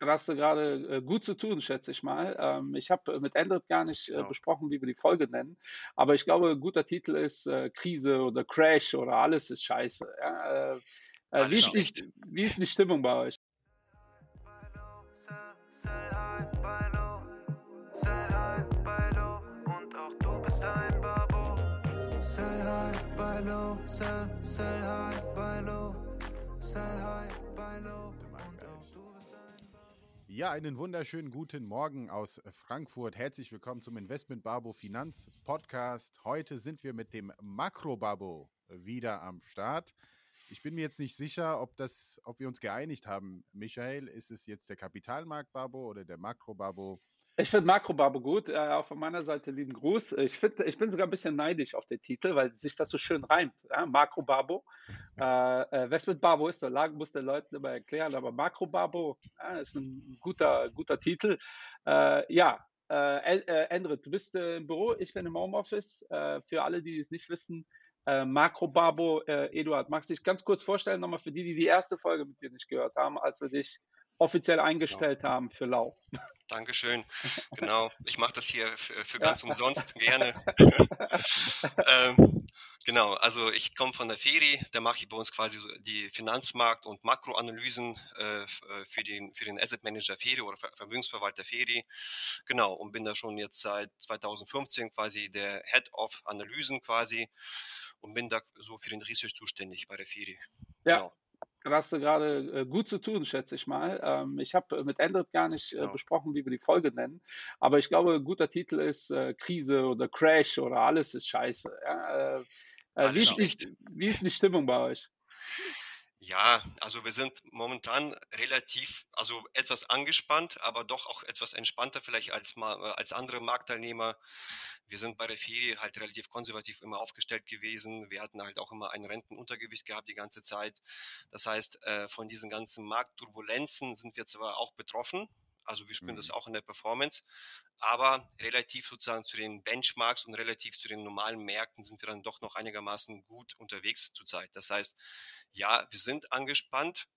da hast du gerade äh, gut zu tun, schätze ich mal. Ähm, ich habe mit Endrit gar nicht äh, Genau. besprochen, wie wir die Folge nennen, aber ich glaube, ein guter Titel ist äh, Krise oder Crash oder alles ist scheiße. Ja? Äh, äh, wie, Alles ist die, schlecht. wie ist die Stimmung bei euch? Sell high, buy low, sell high, buy low und auch du bist ein Babo. Sell high, buy low, sell, sell high, Ja, einen wunderschönen guten Morgen aus Frankfurt. Herzlich willkommen zum Investment Babo Finanz Podcast. Heute sind wir mit dem Makro Babo wieder am Start. Ich bin mir jetzt nicht sicher, ob, das, ob wir uns geeinigt haben. Michael, ist es jetzt der Kapitalmarkt Babo oder der Makro Babo? Ich finde Makrobabo gut, äh, auch von meiner Seite lieben Gruß. Ich, find, ich bin sogar ein bisschen neidisch auf den Titel, weil sich das so schön reimt. Ja? Makrobabo. Äh, äh, was mit Babo ist, so lang muss den Leuten immer erklären, aber Makrobabo ja, ist ein guter, guter Titel. Äh, ja, äh, äh, Endrit, du bist äh, im Büro, ich bin im Homeoffice. Äh, für alle, die es nicht wissen, äh, Makrobabo, äh, Eduard, magst du dich ganz kurz vorstellen, nochmal für die, die die erste Folge mit dir nicht gehört haben, als wir dich offiziell eingestellt haben für Lau. Dankeschön. Genau. Ich mache das hier für, für Ja. ganz umsonst gerne. ähm, genau. Also ich komme von der Feri. Da mache ich bei uns quasi die Finanzmarkt- und Makroanalysen äh, äh, für den für den Asset Manager Feri oder Ver Vermögensverwalter Feri. Genau. Und bin da schon jetzt seit 2015 quasi der Head of Analysen quasi und bin da so für den Research zuständig bei der Feri. Ja. Genau. Da hast du gerade äh, gut zu tun, schätze ich mal. Ähm, ich habe mit Endrit gar nicht äh, Genau. besprochen, wie wir die Folge nennen, aber ich glaube, ein guter Titel ist äh, Krise oder Crash oder alles ist scheiße. Ja? Äh, äh, wie, ist die, schlecht. wie ist die Stimmung bei euch? Ja, also wir sind momentan relativ, also etwas angespannt, aber doch auch etwas entspannter vielleicht als, äh, als andere Marktteilnehmer. Wir sind bei der Ferie halt relativ konservativ immer aufgestellt gewesen. Wir hatten halt auch immer ein Rentenuntergewicht gehabt die ganze Zeit. Das heißt, äh, von diesen ganzen Marktturbulenzen sind wir zwar auch betroffen, also wir spüren das Mhm. auch in der Performance, aber relativ sozusagen zu den Benchmarks und relativ zu den normalen Märkten sind wir dann doch noch einigermaßen gut unterwegs zurzeit. Das heißt, ja, wir sind angespannt,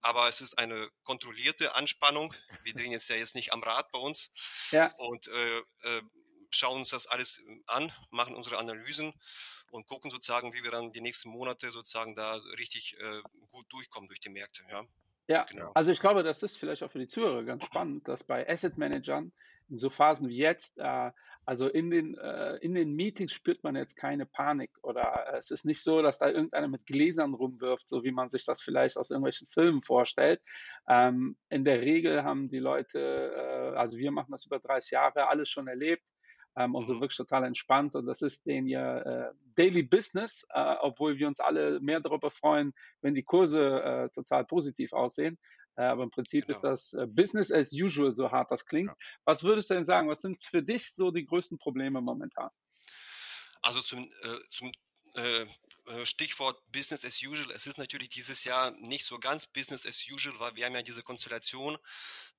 aber es ist eine kontrollierte Anspannung. Wir drehen jetzt ja jetzt nicht am Rad bei uns Ja, und äh, äh, schauen uns das alles an, machen unsere Analysen und gucken sozusagen, wie wir dann die nächsten Monate sozusagen da richtig äh, gut durchkommen durch die Märkte. Ja, ja. genau. Also ich glaube, das ist vielleicht auch für die Zuhörer ganz spannend, dass bei Asset Managern in so Phasen wie jetzt, äh, also in den, äh, in den Meetings spürt man jetzt keine Panik oder äh, es ist nicht so, dass da irgendeiner mit Gläsern rumwirft, so wie man sich das vielleicht aus irgendwelchen Filmen vorstellt. Ähm, in der Regel haben die Leute, äh, also wir machen das über 30 Jahre, alles schon erlebt ähm, und sind Mhm. wirklich total entspannt und das ist denen ja äh, Daily Business, äh, obwohl wir uns alle mehr darüber freuen, wenn die Kurse äh, total positiv aussehen. Äh, aber im Prinzip ist Genau. das äh, Business as usual, so hart das klingt. Ja. Was würdest du denn sagen? Was sind für dich so die größten Probleme momentan? Also zum, äh, zum Stichwort Business as usual. Es ist natürlich dieses Jahr nicht so ganz Business as usual, weil wir haben ja diese Konstellation,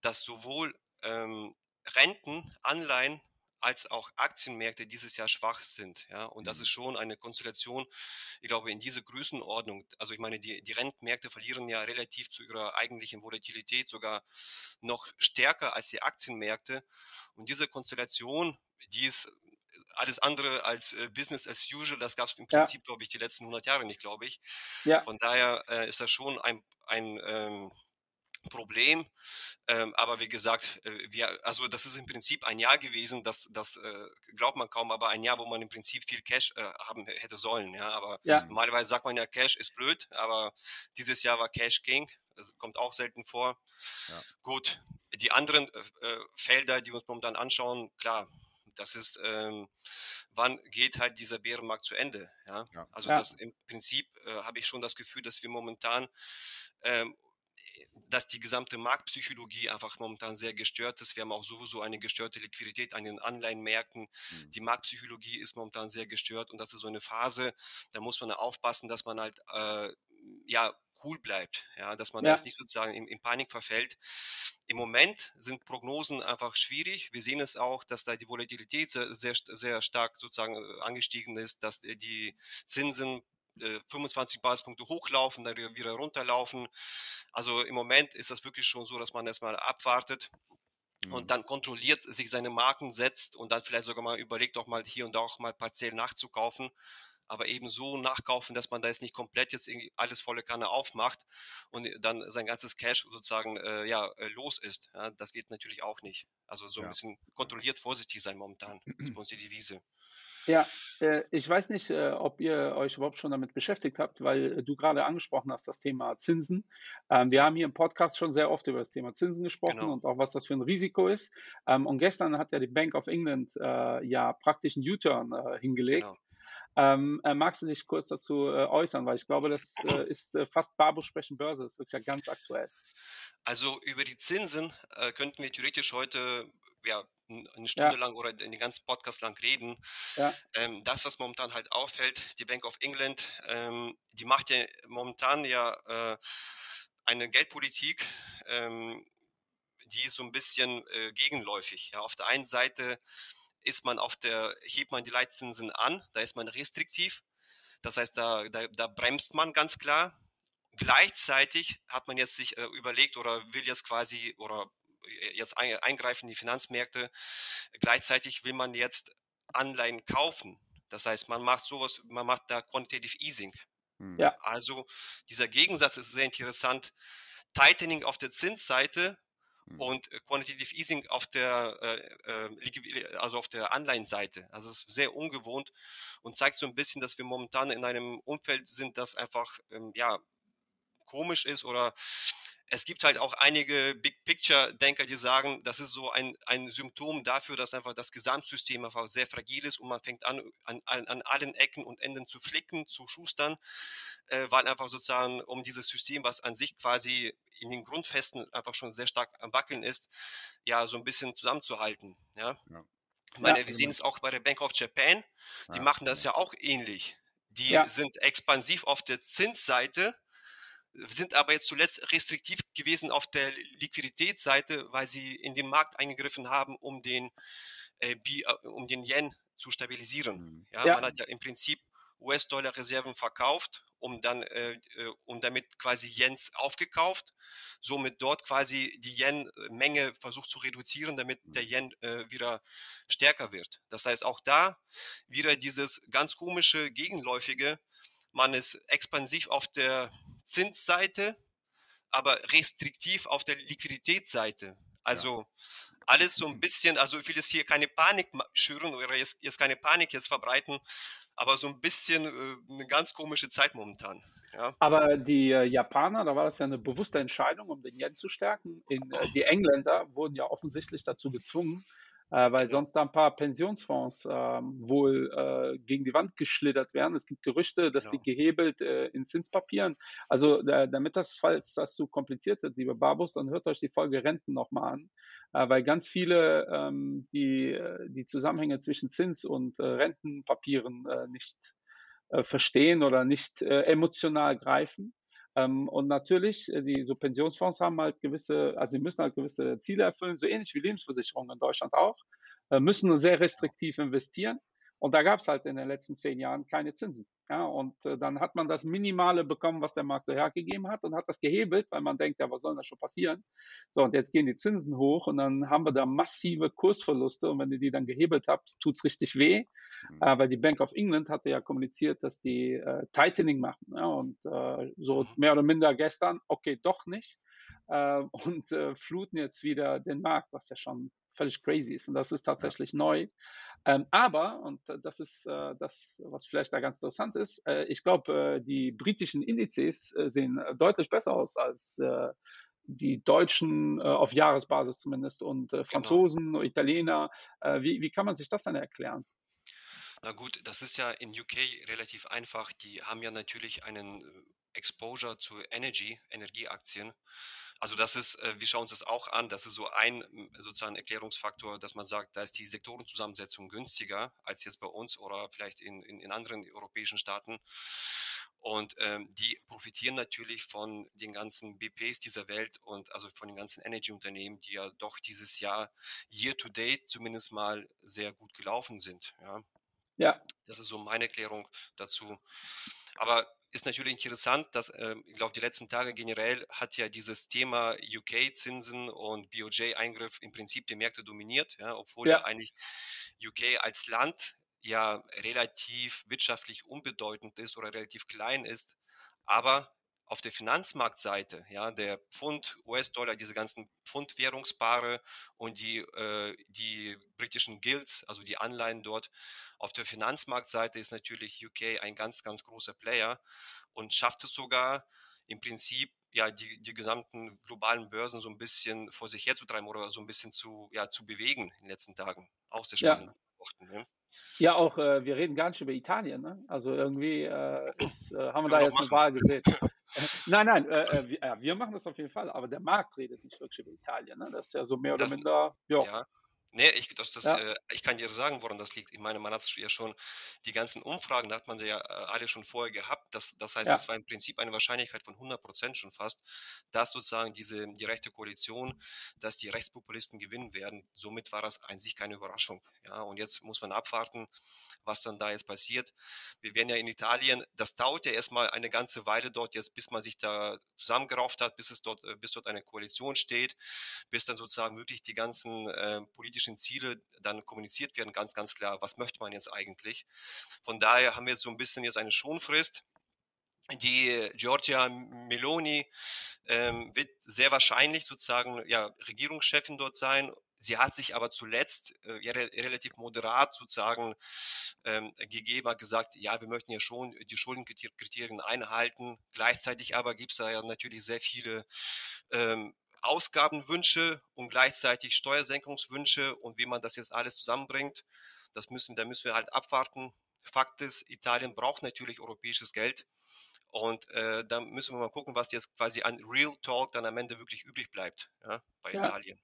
dass sowohl ähm, Renten, Anleihen als auch Aktienmärkte dieses Jahr schwach sind. Ja? Und das Mhm. ist schon eine Konstellation, ich glaube, in dieser Größenordnung. Also ich meine, die, die Rentenmärkte verlieren ja relativ zu ihrer eigentlichen Volatilität sogar noch stärker als die Aktienmärkte. Und diese Konstellation, die ist alles andere als äh, Business as usual. Das gab es im Ja. Prinzip, glaube ich, die letzten 100 Jahre nicht, glaube ich. Ja, Von daher äh, ist das schon ein, ein ähm, Problem. Ähm, aber wie gesagt, äh, wir, also das ist im Prinzip ein Jahr gewesen, das, das äh, glaubt man kaum, aber ein Jahr, wo man im Prinzip viel Cash äh, haben hätte sollen. Ja, aber ja, normalerweise sagt man ja, Cash ist blöd, aber dieses Jahr war Cash King. Das kommt auch selten vor. Ja. Gut, die anderen äh, äh, Felder, die wir uns momentan anschauen, klar, das ist, ähm, wann geht halt dieser Bärenmarkt zu Ende? Ja, Ja. also das im Prinzip äh, habe ich schon das Gefühl, dass wir momentan ähm, dass die gesamte Marktpsychologie einfach momentan sehr gestört ist. Wir haben auch sowieso eine gestörte Liquidität an den Anleihenmärkten. Mhm. Die Marktpsychologie ist momentan sehr gestört und das ist so eine Phase, da muss man aufpassen, dass man halt äh, ja cool bleibt, ja, dass man Ja. jetzt nicht sozusagen in, in Panik verfällt. Im Moment sind Prognosen einfach schwierig. Wir sehen es auch, dass da die Volatilität sehr, sehr, sehr stark sozusagen äh, angestiegen ist, dass äh, die Zinsen äh, 25 Basispunkte hochlaufen, dann wieder runterlaufen. Also im Moment ist das wirklich schon so, dass man erstmal abwartet mhm. und dann kontrolliert sich seine Marken setzt und dann vielleicht sogar mal überlegt, auch mal hier und da auch mal partiell nachzukaufen aber eben so nachkaufen, dass man da jetzt nicht komplett jetzt irgendwie alles volle Kanne aufmacht und dann sein ganzes Cash sozusagen äh, ja, äh, los ist. Ja, das geht natürlich auch nicht. Also so ein ja. bisschen kontrolliert vorsichtig sein momentan. Das ist bei uns die Devise. Ja, äh, ich weiß nicht, äh, ob ihr euch überhaupt schon damit beschäftigt habt, weil du gerade angesprochen hast, das Thema Zinsen. Ähm, wir haben hier im Podcast schon sehr oft über das Thema Zinsen gesprochen genau. und auch was das für ein Risiko ist. Ähm, und gestern hat ja die Bank of England äh, ja praktisch einen U-Turn hingelegt. Genau. Ähm, äh, magst du dich kurz dazu äh, äußern, weil ich glaube, das äh, ist äh, fast Barbo sprechen Börse, das ist wirklich ja ganz aktuell. Also über die Zinsen äh, könnten wir theoretisch heute ja, eine Stunde ja. lang oder den ganzen Podcast lang reden. Ja. Ähm, das, was momentan halt auffällt, die Bank of England, ähm, die macht ja momentan ja äh, eine Geldpolitik, ähm, die ist so ein bisschen äh, gegenläufig. Ja, auf der einen Seite ist man auf der, hebt man die Leitzinsen an, da ist man restriktiv. Das heißt, da, da, da bremst man ganz klar. Gleichzeitig hat man jetzt sich äh, überlegt oder will jetzt quasi oder jetzt eingreifen in die Finanzmärkte. Gleichzeitig will man jetzt Anleihen kaufen. Das heißt, man macht sowas, man macht da Quantitative Easing. Hm. Ja. Also dieser Gegensatz ist sehr interessant. Tightening auf der Zinsseite Mhm. und äh, Quantitative Easing auf der, äh, äh also auf der Anleihenseite. Also es ist sehr ungewohnt und zeigt so ein bisschen, dass wir momentan in einem Umfeld sind, das einfach ähm, ja komisch ist oder es gibt halt auch einige Big Picture-Denker, die sagen, das ist so ein, ein Symptom dafür, dass einfach das Gesamtsystem einfach sehr fragil ist und man fängt an, an, an allen Ecken und Enden zu flicken, zu schustern, äh, weil einfach sozusagen um dieses System, was an sich quasi in den Grundfesten einfach schon sehr stark am Wackeln ist, ja, so ein bisschen zusammenzuhalten. Ja. ja. Ich meine, ja, wir sehen es auch bei der Bank of Japan, die ja, machen das ja auch ähnlich. Die sind expansiv auf der Zinsseite, sind aber jetzt zuletzt restriktiv gewesen auf der Liquiditätsseite, weil sie in den Markt eingegriffen haben, um den, äh, äh um den Yen zu stabilisieren. Mhm. Ja, ja. Man hat ja im Prinzip US-Dollar-Reserven verkauft, um dann, äh, äh, um damit quasi Yens aufgekauft, somit dort quasi die Yen-Menge versucht zu reduzieren, damit der Yen äh, wieder stärker wird. Das heißt, auch da wieder dieses ganz komische, gegenläufige, man ist expansiv auf der Zinsseite, aber restriktiv auf der Liquiditätsseite. Also ja. alles so ein bisschen, also ich will jetzt hier keine Panik schüren oder jetzt, jetzt keine Panik jetzt verbreiten, aber so ein bisschen äh, eine ganz komische Zeit momentan. Ja. Aber die äh, Japaner, da war das ja eine bewusste Entscheidung, um den Yen zu stärken. In, äh, die Engländer wurden ja offensichtlich dazu gezwungen, äh, weil sonst da ein paar Pensionsfonds äh, wohl äh, gegen die Wand geschlittert werden. Es gibt Gerüchte, dass ja. die gehebelt äh, in Zinspapieren. Also damit das, falls das zu kompliziert wird, liebe Babus, dann hört euch die Folge Renten nochmal an, äh, weil ganz viele ähm, die, äh, die Zusammenhänge zwischen Zins und Rentenpapieren nicht verstehen oder nicht emotional greifen. Ähm, und natürlich, äh, die so Pensionsfonds haben halt gewisse, also sie müssen halt gewisse Ziele erfüllen, so ähnlich wie Lebensversicherungen in Deutschland auch, äh, müssen sehr restriktiv investieren. Und da gab es halt in den letzten zehn Jahren keine Zinsen. Ja, und äh, dann hat man das Minimale bekommen, was der Markt so hergegeben hat und hat das gehebelt, weil man denkt, ja, was soll da schon passieren? So, und jetzt gehen die Zinsen hoch und dann haben wir da massive Kursverluste und wenn ihr die dann gehebelt habt, tut's richtig weh, mhm. äh, weil die Bank of England hatte ja kommuniziert, dass die äh, Tightening machen. Ja, und äh, so mhm. mehr oder minder gestern, okay, doch nicht. Äh, und äh, fluten jetzt wieder den Markt, was ja schon völlig crazy ist. Und das ist tatsächlich ja. neu. Ähm, aber, und das ist äh, das, was vielleicht da ganz interessant ist, äh, ich glaube, äh, die britischen Indizes äh, sehen deutlich besser aus als äh, die Deutschen äh, auf Jahresbasis zumindest und genau. Franzosen, genau. Italiener. wie, wie kann man sich das dann erklären? Na gut, das ist ja in UK relativ einfach. Die haben ja natürlich einen Exposure zu Energy, Energieaktien. Also das ist, äh, wir schauen uns das auch an, das ist so ein sozusagen Erklärungsfaktor, dass man sagt, da ist die Sektorenzusammensetzung günstiger als jetzt bei uns oder vielleicht in, in, in anderen europäischen Staaten. Und ähm, die profitieren natürlich von den ganzen BPs dieser Welt und also von den ganzen Energy-Unternehmen, die ja doch dieses Jahr year to date zumindest mal sehr gut gelaufen sind. Ja. Ja. Das ist so meine Erklärung dazu. Aber ist natürlich interessant, dass äh, ich glaube, die letzten Tage generell hat ja dieses Thema UK-Zinsen und BOJ-Eingriff im Prinzip die Märkte dominiert, ja, obwohl ja. ja eigentlich UK als Land ja relativ wirtschaftlich unbedeutend ist oder relativ klein ist. Aber auf der Finanzmarktseite, ja, der Pfund, US-Dollar, diese ganzen Pfund-Währungspaare und die, äh, die britischen Guilds, also die Anleihen dort, auf der Finanzmarktseite ist natürlich UK ein ganz, ganz großer Player und schafft es sogar im Prinzip ja die, die gesamten globalen Börsen so ein bisschen vor sich herzutreiben oder so ein bisschen zu, ja, zu bewegen in den letzten Tagen. Auch sehr spannend. Ja. Ne? Ja, auch äh, wir reden gar nicht über Italien. Ne? Also irgendwie äh, ist, äh, haben wir da jetzt eine Wahl gesehen. nein, nein, äh, äh, wir, wir, machen das auf jeden Fall, aber der Markt redet nicht wirklich über Italien. Ne? Das ist ja so mehr oder das, minder. Ja. Nee, ich, das, das, ja. äh, ich kann dir sagen, woran das liegt. Ich meine, man hat ja schon die ganzen Umfragen, da hat man sie ja äh, alle schon vorher gehabt. Das, das heißt, ja. das war im Prinzip eine Wahrscheinlichkeit von 100 Prozent schon fast, dass sozusagen diese, die rechte Koalition, dass die Rechtspopulisten gewinnen werden. Somit war das an sich keine Überraschung. Ja, und jetzt muss man abwarten, was dann da jetzt passiert. Wir werden ja in Italien, das dauert ja erstmal eine ganze Weile dort jetzt, bis man sich da zusammengerauft hat, bis es dort, äh, bis dort eine Koalition steht, bis dann sozusagen wirklich die ganzen äh, politischen Ziele dann kommuniziert werden, ganz, ganz klar, was möchte man jetzt eigentlich. Von daher haben wir jetzt so ein bisschen jetzt eine Schonfrist. Die Giorgia Meloni ähm, wird sehr wahrscheinlich sozusagen ja, Regierungschefin dort sein Sie hat sich aber zuletzt äh, re relativ moderat sozusagen ähm, gegeben, hat gesagt, ja, wir möchten ja schon die Schuldenkriterien einhalten. Gleichzeitig aber gibt es da ja natürlich sehr viele ähm, Ausgabenwünsche und gleichzeitig Steuersenkungswünsche und wie man das jetzt alles zusammenbringt, das müssen, da müssen wir halt abwarten. Fakt ist, Italien braucht natürlich europäisches Geld. Und äh, da müssen wir mal gucken, was jetzt quasi an Real Talk dann am Ende wirklich übrig bleibt ja, bei ja. Italien.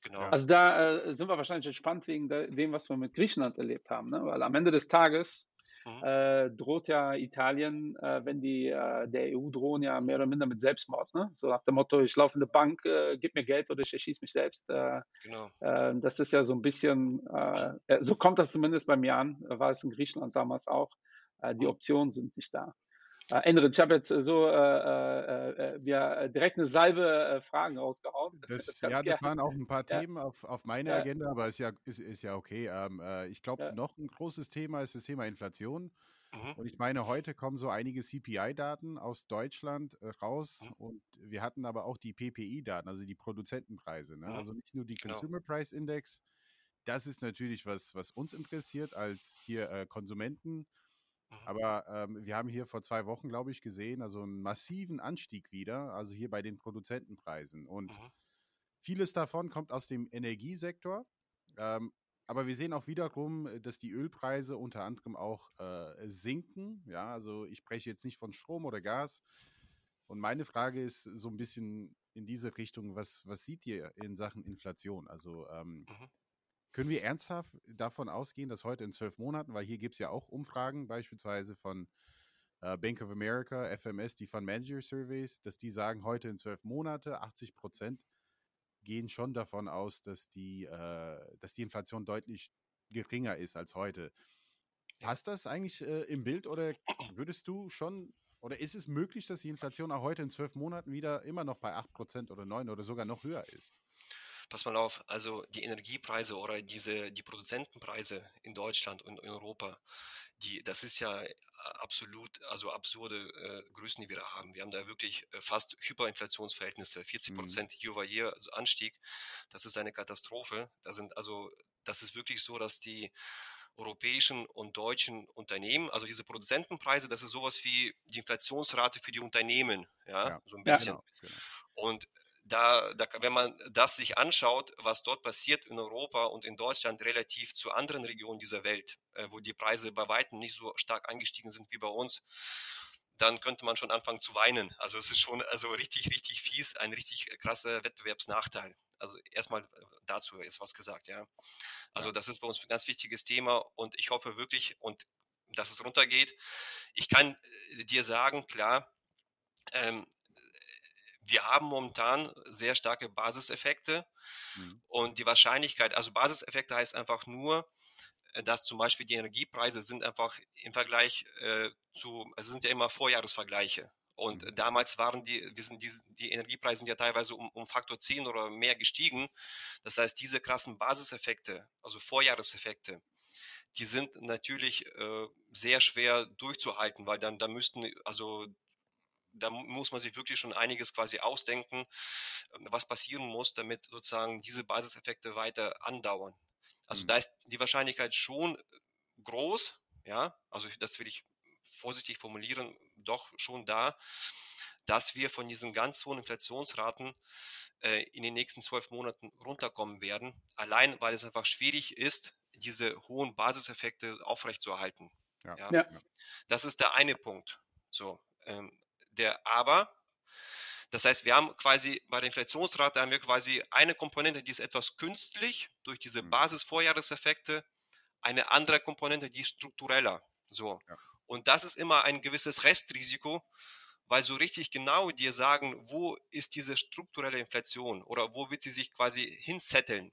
Genau. Also da äh, sind wir wahrscheinlich entspannt wegen dem, was wir mit Griechenland erlebt haben, ne? weil am Ende des Tages mhm. äh, droht ja Italien, äh, wenn die äh, der EU drohen, ja mehr oder minder mit Selbstmord. Ne? So nach dem Motto, ich laufe in eine Bank, äh, gib mir Geld oder ich erschieße mich selbst. Äh, genau. das ist ja so ein bisschen, so kommt das zumindest bei mir an, war es in Griechenland damals auch. die mhm. Optionen sind nicht da. Äh, Enrit, ich habe jetzt äh, so äh, äh, ja, direkt eine Salbe Fragen rausgehauen. Das, das ja, das waren auch ein paar ja. Themen auf, auf meiner ja. Agenda, aber ist ja, ist, ist ja okay. Ähm, ich glaube, noch ein großes Thema ist das Thema Inflation. Mhm. Und ich meine, heute kommen so einige CPI-Daten aus Deutschland raus mhm. und wir hatten aber auch die PPI-Daten, also die Produzentenpreise. Ne? Mhm. Also nicht nur die genau. Consumer Price Index. Das ist natürlich was, was uns interessiert als hier äh, Konsumenten Aber ähm, wir haben hier vor zwei Wochen, glaube ich, gesehen, also einen massiven Anstieg wieder, also hier bei den Produzentenpreisen. Und mhm. vieles davon kommt aus dem Energiesektor. Ähm, aber wir sehen auch wiederum, äh, dass die Ölpreise unter anderem auch äh, sinken. Ja, also ich spreche jetzt nicht von Strom oder Gas. Und meine Frage ist so ein bisschen in diese Richtung, was, was seht ihr in Sachen Inflation? Also ähm. Können wir ernsthaft davon ausgehen, dass heute in zwölf Monaten, weil hier gibt es ja auch Umfragen, beispielsweise von äh, Bank of America, FMS, die Fund Manager Surveys, dass die sagen, heute in zwölf Monate 80 Prozent gehen schon davon aus, dass die, äh, dass die Inflation deutlich geringer ist als heute. Passt das eigentlich äh, im Bild oder würdest du schon, oder ist es möglich, dass die Inflation auch heute in zwölf Monaten wieder immer noch bei 8% oder 9 oder sogar noch höher ist? Pass mal auf, also die Energiepreise oder diese, die Produzentenpreise in Deutschland und in Europa, die, das ist ja äh, absolut, also absurde äh, Größen, die wir da haben. Wir haben da wirklich äh, fast Hyperinflationsverhältnisse, 40 mhm. Prozent mhm. year year, also Anstieg. Das ist eine Katastrophe. Da sind also, das ist wirklich so, dass die europäischen und deutschen Unternehmen, also diese Produzentenpreise, das ist sowas wie die Inflationsrate für die Unternehmen, ja, ja. so ein bisschen. Ja, genau, genau. Und da, da, wenn man das sich anschaut, was dort passiert in Europa und in Deutschland relativ zu anderen Regionen dieser Welt, äh, wo die Preise bei weitem nicht so stark angestiegen sind wie bei uns, dann könnte man schon anfangen zu weinen. Also es ist schon also richtig, richtig fies, ein richtig krasser Wettbewerbsnachteil. Also erstmal äh, dazu ist was gesagt, ja. Also das ist bei uns ein ganz wichtiges Thema und ich hoffe wirklich und dass es runtergeht. Ich kann äh, dir sagen, klar, ähm, wir haben momentan sehr starke Basiseffekte mhm. und die Wahrscheinlichkeit, also Basiseffekte heißt einfach nur, äh, dass zum Beispiel die Energiepreise sind einfach im Vergleich äh, zu, also sind ja immer Vorjahresvergleiche. Und mhm. damals waren die, die, sind die, die Energiepreise sind ja teilweise um, um Faktor 10 oder mehr gestiegen. Das heißt, diese krassen Basiseffekte, also Vorjahreseffekte, die sind natürlich äh, sehr schwer durchzuhalten, weil dann da müssten, also da muss man sich wirklich schon einiges quasi ausdenken, ähm, was passieren muss, damit sozusagen diese Basiseffekte weiter andauern. Also mhm. da ist die Wahrscheinlichkeit schon groß, ja, also das will ich vorsichtig formulieren, doch schon da, dass wir von diesen ganz hohen Inflationsraten äh, in den nächsten zwölf Monaten runterkommen werden. Allein, weil es einfach schwierig ist, diese hohen Basiseffekte aufrechtzuerhalten. Ja. Ja. ja. Das ist der eine Punkt. So, ähm, der aber, das heißt, wir haben quasi bei der Inflationsrate haben wir quasi eine Komponente, die ist etwas künstlich durch diese mhm. Basisvorjahreseffekte, eine andere Komponente, die ist struktureller. So. Ja. Und das ist immer ein gewisses Restrisiko, weil so richtig genau dir sagen, wo ist diese strukturelle Inflation oder wo wird sie sich quasi hinzetteln,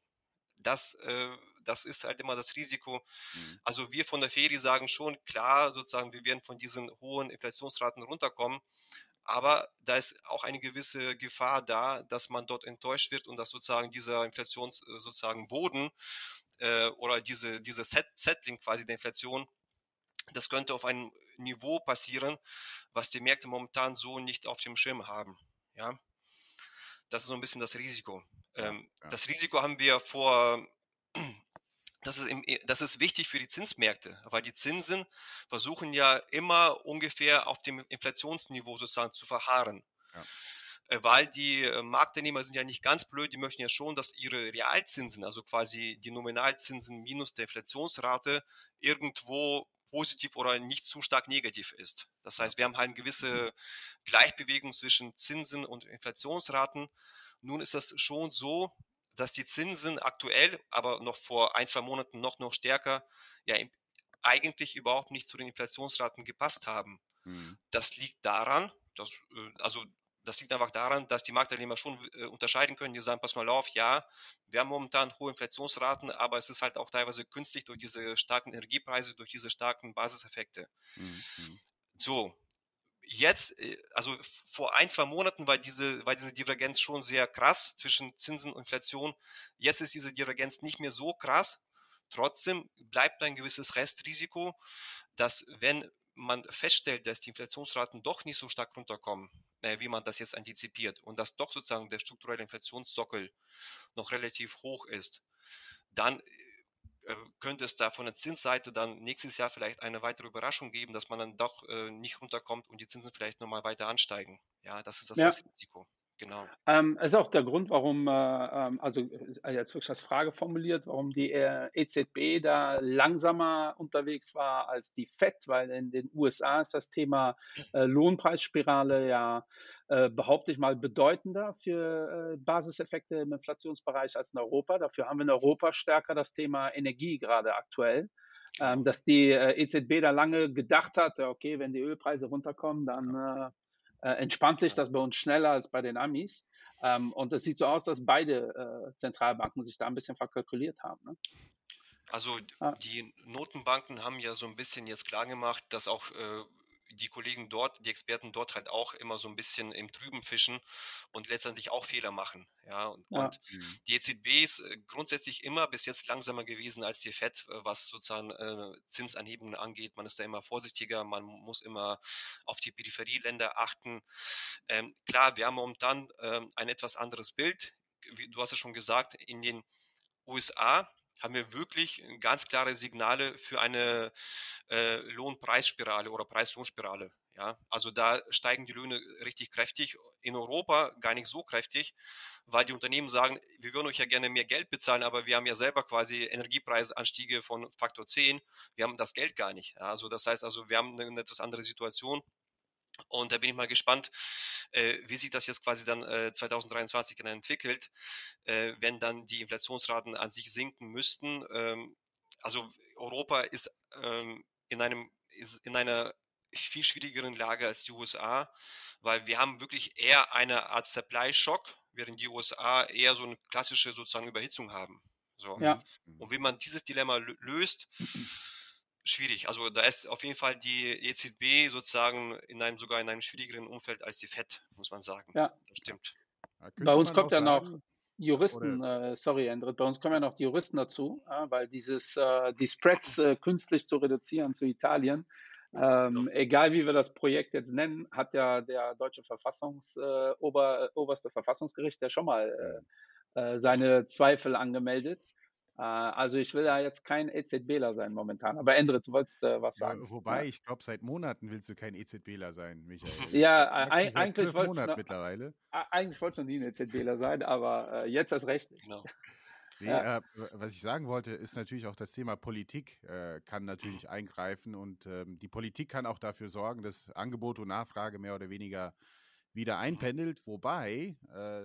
das, äh, das ist halt immer das Risiko. Mhm. Also wir von der Ferie sagen schon, klar, sozusagen, wir werden von diesen hohen Inflationsraten runterkommen, aber da ist auch eine gewisse Gefahr da, dass man dort enttäuscht wird und dass sozusagen dieser Inflations äh, sozusagen Boden äh, oder diese, diese Set Settling quasi der Inflation das könnte auf einem Niveau passieren, was die Märkte momentan so nicht auf dem Schirm haben. Ja, das ist so ein bisschen das Risiko. Ähm, ja. Das Risiko haben wir vor, das ist, im, das ist wichtig für die Zinsmärkte, weil die Zinsen versuchen ja immer ungefähr auf dem Inflationsniveau sozusagen zu verharren. Ja. Äh, weil die äh, Marktteilnehmer sind ja nicht ganz blöd, die möchten ja schon, dass ihre Realzinsen, also quasi die Nominalzinsen minus der Inflationsrate, irgendwo positiv oder nicht zu stark negativ ist. Das heißt, wir haben halt eine gewisse Gleichbewegung zwischen Zinsen und Inflationsraten. Nun ist das schon so, dass die Zinsen aktuell, aber noch vor ein, zwei Monaten noch, noch stärker, ja eigentlich überhaupt nicht zu den Inflationsraten gepasst haben. Mhm. Das liegt daran, dass, äh, also das liegt einfach daran, dass die Marktteilnehmer schon äh, unterscheiden können. Die sagen, pass mal auf, ja, wir haben momentan hohe Inflationsraten, aber es ist halt auch teilweise künstlich durch diese starken Energiepreise, durch diese starken Basiseffekte. Mhm. So, jetzt, äh, also vor ein, zwei Monaten war diese, war diese Divergenz schon sehr krass zwischen Zinsen und Inflation. Jetzt ist diese Divergenz nicht mehr so krass. Trotzdem bleibt ein gewisses Restrisiko, dass wenn man feststellt, dass die Inflationsraten doch nicht so stark runterkommen, äh, wie man das jetzt antizipiert und dass doch sozusagen der strukturelle Inflationssockel noch relativ hoch ist, dann könnte es da von der Zinsseite dann nächstes Jahr vielleicht eine weitere Überraschung geben, dass man dann doch äh, nicht runterkommt und die Zinsen vielleicht nochmal weiter ansteigen. Ja, das ist das ja. Risiko. Genau. Ähm, ist auch der Grund, warum, äh, ähm, also äh, jetzt wirklich als Frage formuliert, warum die äh, EZB da langsamer unterwegs war als die FED, weil in den USA ist das Thema äh, Lohnpreisspirale ja, äh, behaupte ich mal, bedeutender für Basiseffekte im Inflationsbereich als in Europa. Dafür haben wir in Europa stärker das Thema Energie gerade aktuell. Ähm, dass die EZB da lange gedacht hat, okay, wenn die Ölpreise runterkommen, dann äh, entspannt sich das bei uns schneller als bei den Amis. Ähm, und es sieht so aus, dass beide äh, Zentralbanken sich da ein bisschen verkalkuliert haben. Ne? Also die Notenbanken haben ja so ein bisschen jetzt klar gemacht, dass auch äh, die Kollegen dort, die Experten dort halt auch immer so ein bisschen im Trüben fischen und letztendlich auch Fehler machen. Ja, und, ja. und mhm. die EZB ist äh, grundsätzlich immer bis jetzt langsamer gewesen als die FED, äh, was sozusagen äh, Zinsanhebungen angeht. Man ist da immer vorsichtiger, man muss immer auf die Peripherieländer achten. Ähm, klar, wir haben momentan ähm, ein etwas anderes Bild. Wie, du hast es schon gesagt, in den USA haben wir wirklich ganz klare Signale für eine äh, Lohnpreisspirale oder Preislohnspirale. Ja, also da steigen die Löhne richtig kräftig. In Europa gar nicht so kräftig, weil die Unternehmen sagen, wir würden euch ja gerne mehr Geld bezahlen, aber wir haben ja selber quasi Energiepreisanstiege von Faktor 10. Wir haben das Geld gar nicht. Ja, also das heißt also, wir haben eine etwas andere Situation. Und da bin ich mal gespannt, äh, wie sich das jetzt quasi dann äh, 2023 dann entwickelt, äh, wenn dann die Inflationsraten an sich sinken müssten. Ähm, also Europa ist, ähm, in einem, ist in einer viel schwierigeren Lage als die USA, weil wir haben wirklich eher eine Art Supply-Shock, während die USA eher so eine klassische sozusagen Überhitzung haben. So. Ja. Und wie man dieses Dilemma lö- löst, schwierig. Also da ist auf jeden Fall die EZB sozusagen in einem sogar in einem schwierigeren Umfeld als die FED, muss man sagen. Ja. Das stimmt. Ja, könnte Bei uns kommt auch ja noch sagen, Juristen, äh, sorry, Endrit, bei uns kommen ja noch die Juristen dazu, ja, weil dieses, äh, die Spreads äh, künstlich zu reduzieren zu Italien, ähm, egal wie wir das Projekt jetzt nennen, hat ja der deutsche Verfassungs, äh, Ober, oberste Verfassungsgericht ja schon mal äh, äh, seine Zweifel angemeldet. Äh, also ich will ja jetzt kein EZBler sein momentan. Aber Endrit, du wolltest äh, was ja, sagen. wobei, ich glaube, seit Monaten willst du kein EZBler sein, Michael. Ja, Sagst du ei- seit eigentlich wollte ich noch- mittlerweile. Eigentlich wollte ich noch nie ein EZBler sein, aber äh, jetzt erst recht nicht. Genau. Nee, Ja. äh, was ich sagen wollte, ist natürlich auch das Thema Politik äh, kann natürlich eingreifen und ähm, die Politik kann auch dafür sorgen, dass Angebot und Nachfrage mehr oder weniger wieder einpendelt. Wobei äh,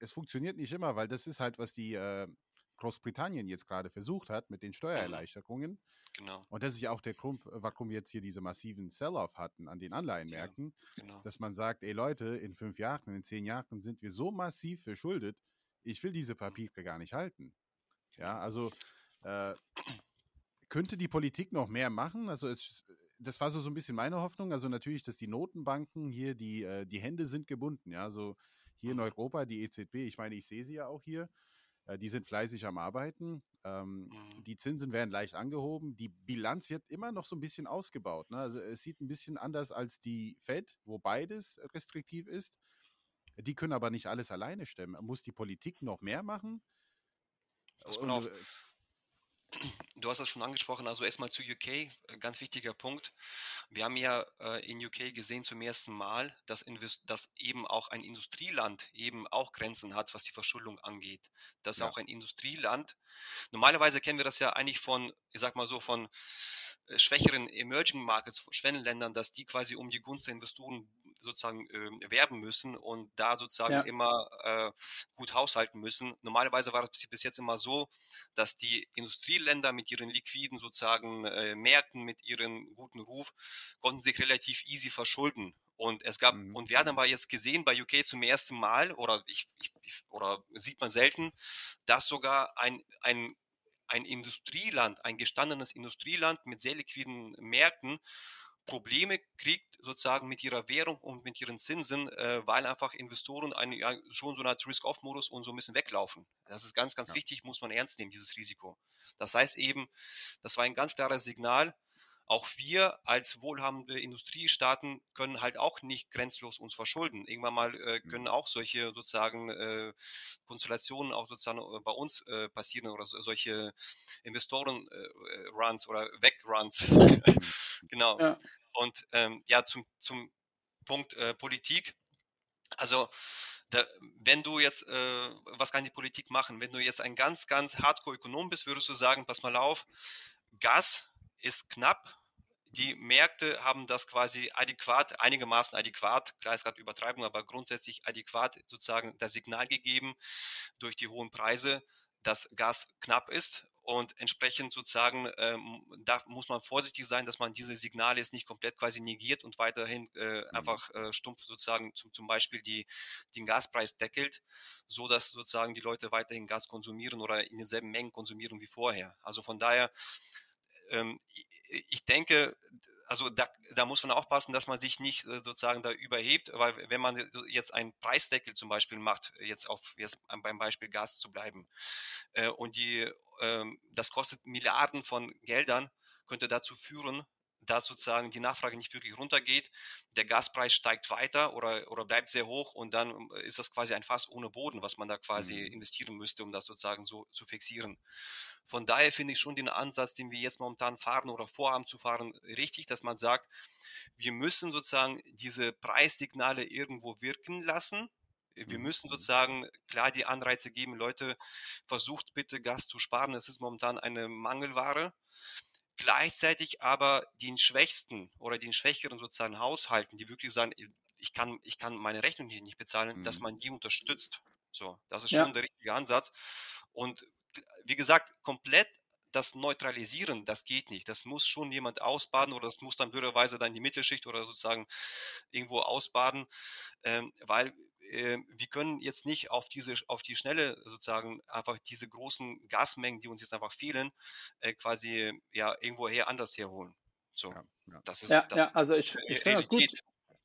es funktioniert nicht immer, weil das ist halt, was die äh, Großbritannien jetzt gerade versucht hat mit den Steuererleichterungen. Genau, Und das ist ja auch der Grund, warum wir jetzt hier diese massiven Sell-off hatten an den Anleihenmärkten, genau. dass man sagt, ey Leute, in fünf Jahren, in zehn Jahren sind wir so massiv verschuldet, ich will diese Papiere gar nicht halten. Ja, also äh, könnte die Politik noch mehr machen? Also es, das war so, so ein bisschen meine Hoffnung. Also natürlich, dass die Notenbanken hier, die, äh, die Hände sind gebunden. Ja, also hier in Europa, die EZB, ich meine, ich sehe sie ja auch hier, äh, die sind fleißig am Arbeiten. Ähm, Mhm. die Zinsen werden leicht angehoben. Die Bilanz wird immer noch so ein bisschen ausgebaut. Ne? Also es sieht ein bisschen anders als die Fed, wo beides restriktiv ist. Die können aber nicht alles alleine stemmen. Muss die Politik noch mehr machen? Pass Und, mal auf. Du hast das schon angesprochen, also erstmal zu UK, äh, ganz wichtiger Punkt. Wir haben ja äh, in UK gesehen zum ersten Mal, dass, Invest dass eben auch ein Industrieland eben auch Grenzen hat, was die Verschuldung angeht. Dass Ja. auch ein Industrieland, normalerweise kennen wir das ja eigentlich von, ich sag mal so, von äh, schwächeren Emerging Markets, Schwellenländern, dass die quasi um die Gunst der Investoren sozusagen ähm, werben müssen und da sozusagen Ja. immer äh, gut haushalten müssen. Normalerweise war das bis- jetzt immer so, dass die Industrieländer mit ihren liquiden sozusagen äh, Märkten, mit ihren guten Ruf, konnten sich relativ easy verschulden. Und es gab, Mhm. und wir haben aber jetzt gesehen bei UK zum ersten Mal, oder ich, ich, ich oder sieht man selten, dass sogar ein, ein, ein Industrieland, ein gestandenes Industrieland mit sehr liquiden Märkten Probleme kriegt sozusagen mit ihrer Währung und mit ihren Zinsen, äh, weil einfach Investoren eine, ja, schon so eine Art Risk-Off-Modus und so ein bisschen weglaufen. Das ist ganz, ganz Ja. wichtig, muss man ernst nehmen, dieses Risiko. Das heißt eben, das war ein ganz klares Signal, auch wir als wohlhabende Industriestaaten können halt auch nicht grenzlos uns verschulden. Irgendwann mal äh, Mhm. können auch solche sozusagen äh, Konstellationen auch sozusagen äh, bei uns äh, passieren oder so, solche Investoren-Runs oder Weg-Runs. genau. Ja. Und ähm, ja, zum, zum Punkt äh, Politik. Also, da, wenn du jetzt, äh, was kann die Politik machen? Wenn du jetzt ein ganz, ganz Hardcore-Ökonom bist, würdest du sagen, pass mal auf, Gas ist knapp. Die Märkte haben das quasi adäquat, einigermaßen adäquat, klar ist gerade Übertreibung, aber grundsätzlich adäquat sozusagen das Signal gegeben durch die hohen Preise, dass Gas knapp ist und entsprechend sozusagen ähm, da muss man vorsichtig sein, dass man diese Signale jetzt nicht komplett quasi negiert und weiterhin äh, Mhm. einfach äh, stumpf sozusagen zum, zum Beispiel die, den Gaspreis deckelt, so dass sozusagen die Leute weiterhin Gas konsumieren oder in denselben Mengen konsumieren wie vorher. Also von daher, ähm, ich- denke, also da, da muss man aufpassen, dass man sich nicht äh, sozusagen da überhebt, weil wenn man jetzt einen Preisdeckel zum Beispiel macht, jetzt auf jetzt beim Beispiel Gas zu bleiben, äh, und die, ähm, das kostet Milliarden von Geldern, könnte dazu führen, dass sozusagen die Nachfrage nicht wirklich runtergeht, der Gaspreis steigt weiter oder, oder bleibt sehr hoch und dann äh, ist das quasi ein Fass ohne Boden, was man da quasi Mhm. investieren müsste, um das sozusagen so zu fixieren. Von daher finde ich schon den Ansatz, den wir jetzt momentan fahren oder vorhaben zu fahren, richtig, dass man sagt, wir müssen sozusagen diese Preissignale irgendwo wirken lassen. Wir Mhm. müssen sozusagen klar die Anreize geben, Leute, versucht bitte Gas zu sparen. Es ist momentan eine Mangelware. Gleichzeitig aber den Schwächsten oder den schwächeren sozialen Haushalten, die wirklich sagen, ich kann, ich kann meine Rechnung hier nicht bezahlen, dass Mhm. man die unterstützt. So, das ist Ja. schon der richtige Ansatz. Und wie gesagt, komplett das Neutralisieren, das geht nicht. Das muss schon jemand ausbaden oder das muss dann blöderweise dann die Mittelschicht oder sozusagen irgendwo ausbaden, ähm, weil äh, wir können jetzt nicht auf diese, auf die Schnelle sozusagen einfach diese großen Gasmengen, die uns jetzt einfach fehlen, äh, quasi ja irgendwoher anders herholen. So, ja, ja. das ist ja, ja also ich, ich finde das gut.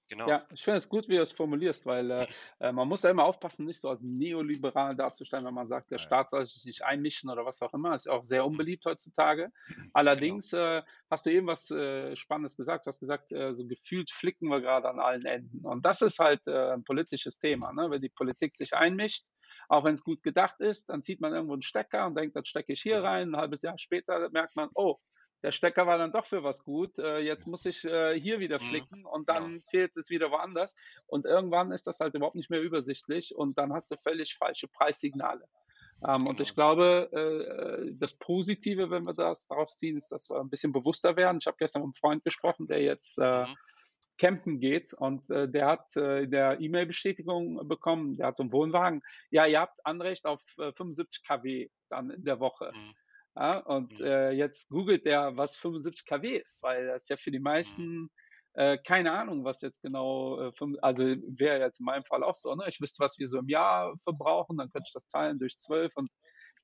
Genau. Ja, ich finde es gut, wie du es formulierst, weil äh, äh, man muss ja immer aufpassen, nicht so als neoliberal darzustellen, wenn man sagt, der Staat soll sich nicht einmischen oder was auch immer. Das ist auch sehr unbeliebt heutzutage. Allerdings genau. äh, hast du eben was äh, Spannendes gesagt. Du hast gesagt, äh, so gefühlt flicken wir gerade an allen Enden. Und das ist halt äh, ein politisches Thema. Ne? Wenn die Politik sich einmischt, auch wenn es gut gedacht ist, dann zieht man irgendwo einen Stecker und denkt, das stecke ich hier rein. Ein halbes Jahr später merkt man, oh, der Stecker war dann doch für was gut. Äh, jetzt muss ich äh, hier wieder mhm. flicken und dann ja. fehlt es wieder woanders. Und irgendwann ist das halt überhaupt nicht mehr übersichtlich und dann hast du völlig falsche Preissignale. Ähm, genau. Und ich genau. glaube, äh, das Positive, wenn wir das daraus ziehen, ist, dass wir ein bisschen bewusster werden. Ich habe gestern mit einem Freund gesprochen, der jetzt äh, mhm. campen geht und äh, der hat äh, der E-Mail-Bestätigung bekommen, der hat so einen Wohnwagen. Ja, ihr habt Anrecht auf 75 kW dann in der Woche. Mhm. Ja, und mhm. äh, jetzt googelt der, was 75 kW ist, weil das ist ja für die mhm. meisten äh, keine Ahnung, was jetzt genau, äh, also wäre jetzt in meinem Fall auch so, ne? ich wüsste, was wir so im Jahr verbrauchen, dann könnte ich das teilen durch 12 und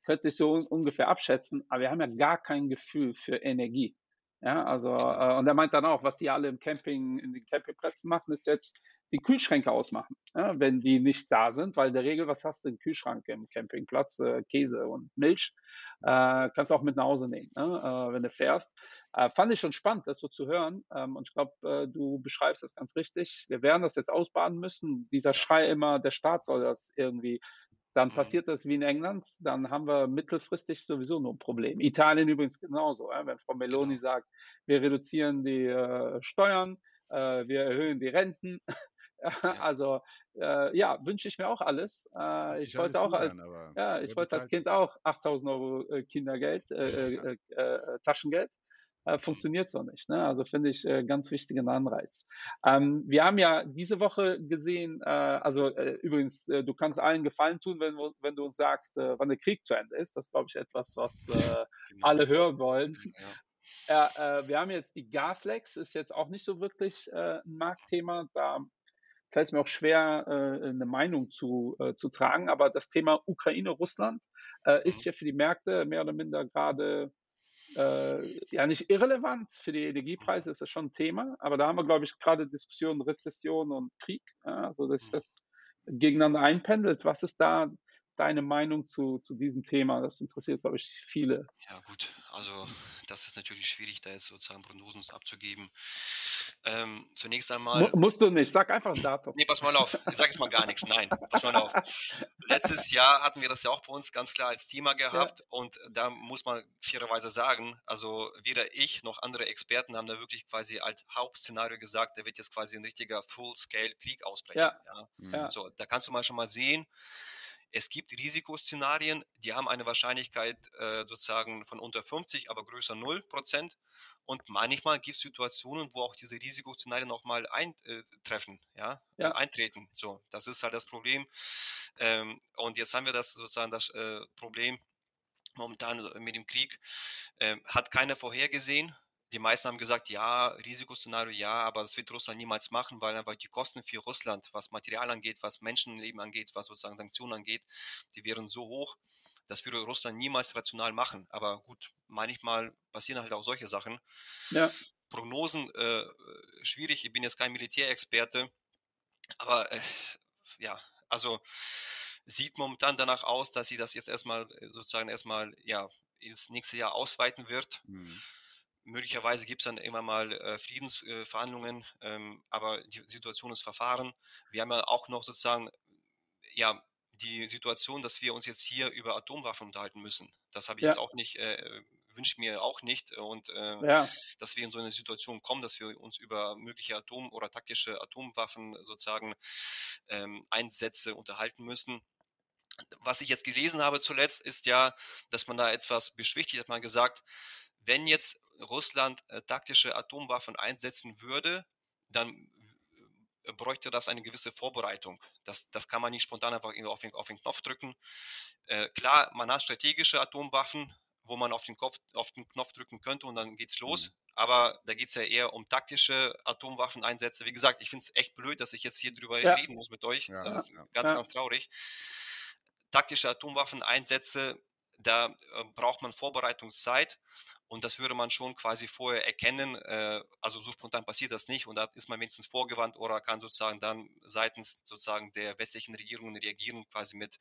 könnte ich so un ungefähr abschätzen, aber wir haben ja gar kein Gefühl für Energie. Ja, also, genau. äh, und er meint dann auch, was die alle im Camping, in den Campingplätzen machen, ist jetzt die Kühlschränke ausmachen, ja, wenn die nicht da sind, weil in der Regel, was hast du im Kühlschrank im Campingplatz? Äh, Käse und Milch. Äh, kannst du auch mit nach Hause nehmen, ne, äh, wenn du fährst. Äh, fand ich schon spannend, das so zu hören. Ähm, und ich glaube, äh, du beschreibst das ganz richtig. Wir werden das jetzt ausbaden müssen. Dieser Schrei immer, der Staat soll das irgendwie dann mhm. passiert das wie in England, dann haben wir mittelfristig sowieso nur ein Problem. Italien übrigens genauso. Wenn Frau Meloni genau. sagt, wir reduzieren die äh, Steuern, wir erhöhen die Renten, Also äh, ja, wünsche ich mir auch alles. Äh, ich wollte auch als, an, ja, ich wollte als Kind auch 8000 Euro äh, Kindergeld, äh, äh, äh, Taschengeld. Mhm. funktioniert so nicht. Ne? Also finde ich ganz wichtigen Anreiz. Ähm, wir haben ja diese Woche gesehen, also übrigens, du kannst allen Gefallen tun, wenn, wenn du uns sagst, wann der Krieg zu Ende ist. Das ist, glaube ich, etwas, was genau. alle hören wollen. Ja. Ja, äh, wir haben jetzt die Gaslecks, ist jetzt auch nicht so wirklich äh, ein Marktthema. Da fällt es mir auch schwer, äh, eine Meinung zu, äh, zu tragen. Aber das Thema Ukraine-Russland äh, ist mhm. ja für die Märkte mehr oder minder gerade ja nicht irrelevant. Für die Energiepreise ist das schon ein Thema. Aber da haben wir, glaube ich, gerade Diskussionen Rezession und Krieg. also, dass sich mhm. das gegeneinander einpendelt. Was ist da deine Meinung zu, zu diesem Thema? Das interessiert, glaube ich, viele. Ja, gut. Also, das ist natürlich schwierig, da jetzt sozusagen Prognosen abzugeben. Ähm, zunächst einmal. M musst du nicht, sag einfach ein Datum. Nee, pass mal auf. Ich sag jetzt mal gar nichts. Nein, pass mal auf. Letztes Jahr hatten wir das ja auch bei uns ganz klar als Thema gehabt ja. und da muss man fairerweise sagen, also weder ich noch andere Experten haben da wirklich quasi als Hauptszenario gesagt, da wird jetzt quasi ein richtiger Full-Scale-Krieg ausbrechen. Ja. Ja. ja. So, da kannst du mal schon mal sehen, es gibt Risikoszenarien, die haben eine Wahrscheinlichkeit äh, sozusagen von unter 50, aber größer 0 Prozent. Und manchmal gibt es Situationen, wo auch diese Risikoszenarien nochmal eintreffen, äh, ja? ja, eintreten. So, das ist halt das Problem. Ähm, und jetzt haben wir das sozusagen das äh, Problem momentan mit dem Krieg. Ähm, hat keiner vorhergesehen die meisten haben gesagt, ja, Risikoszenario, ja, aber das wird Russland niemals machen, weil einfach die Kosten für Russland, was Material angeht, was Menschenleben angeht, was sozusagen Sanktionen angeht, die wären so hoch, das würde Russland niemals rational machen. Aber gut, manchmal passieren halt auch solche Sachen. Ja. Prognosen, äh, schwierig, ich bin jetzt kein Militärexperte, aber äh, ja, also sieht momentan danach aus, dass sie das jetzt erstmal äh, sozusagen erstmal ja ins nächste Jahr ausweiten wird. Mhm möglicherweise gibt es dann immer mal äh, Friedensverhandlungen, äh, ähm, aber die Situation ist verfahren. Wir haben ja auch noch sozusagen ja die Situation, dass wir uns jetzt hier über Atomwaffen unterhalten müssen. Das habe ich ja. jetzt auch nicht, äh, wünsche mir auch nicht und äh, ja. dass wir in so eine Situation kommen, dass wir uns über mögliche Atom- oder taktische Atomwaffen sozusagen ähm, Einsätze unterhalten müssen. Was ich jetzt gelesen habe zuletzt, ist ja, dass man da etwas beschwichtigt hat, man gesagt, wenn jetzt Russland äh, taktische Atomwaffen einsetzen würde, dann äh, bräuchte das eine gewisse Vorbereitung. Das, das kann man nicht spontan einfach auf den, auf den Knopf drücken. Äh, klar, man hat strategische Atomwaffen, wo man auf den, Kopf, auf den Knopf drücken könnte und dann geht's los. Mhm. aber da geht es ja eher um taktische Atomwaffeneinsätze. Wie gesagt, ich finde es echt blöd, dass ich jetzt hier drüber Ja. reden muss mit euch. Ja, das ist ja. ganz, ganz traurig. Taktische Atomwaffeneinsätze, da äh, braucht man Vorbereitungszeit und das würde man schon quasi vorher erkennen. Äh, also so spontan passiert das nicht und da ist man wenigstens vorgewandt oder kann sozusagen dann seitens sozusagen der westlichen Regierungen reagieren, quasi mit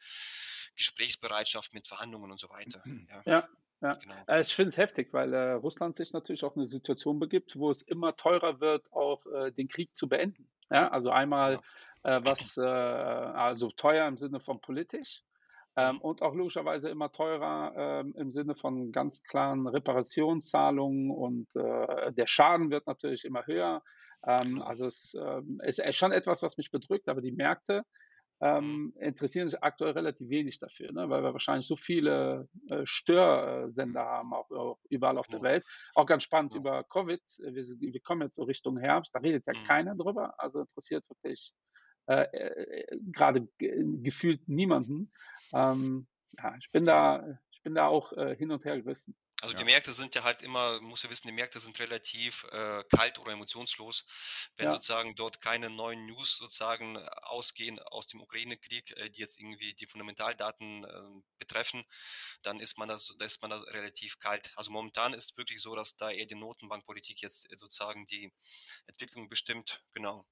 Gesprächsbereitschaft, mit Verhandlungen und so weiter. Ja, Ja, ja. genau. Äh, Ich finde es heftig, weil äh, Russland sich natürlich auch eine Situation begibt, wo es immer teurer wird, auch äh, den Krieg zu beenden. Ja, also einmal äh, was, äh, also teuer im Sinne von politisch ähm, und auch logischerweise immer teurer ähm, im Sinne von ganz klaren Reparationszahlungen und äh, der Schaden wird natürlich immer höher. Ähm, also es ähm, ist äh, schon etwas, was mich bedrückt, aber die Märkte ähm, interessieren sich aktuell relativ wenig dafür, ne? weil wir wahrscheinlich so viele äh, Störsender haben, auch, auch überall auf der Genau. Welt. Auch ganz spannend Ja. über Covid. Wir, wir kommen jetzt so Richtung Herbst, da redet ja Mhm. keiner drüber, also interessiert wirklich äh, äh, gerade ge- gefühlt niemanden. Ähm, ja, ich bin da, ich bin da auch äh, hin und her gerissen. Also Ja. die Märkte sind ja halt immer, muss ja wissen, die Märkte sind relativ äh, kalt oder emotionslos. Wenn Ja. sozusagen dort keine neuen News sozusagen äh, ausgehen aus dem Ukraine-Krieg, äh, die jetzt irgendwie die Fundamentaldaten äh, betreffen, dann ist man das, da ist man da relativ kalt. Also momentan ist wirklich so, dass da eher die Notenbankpolitik jetzt äh, sozusagen die Entwicklung bestimmt. Genau.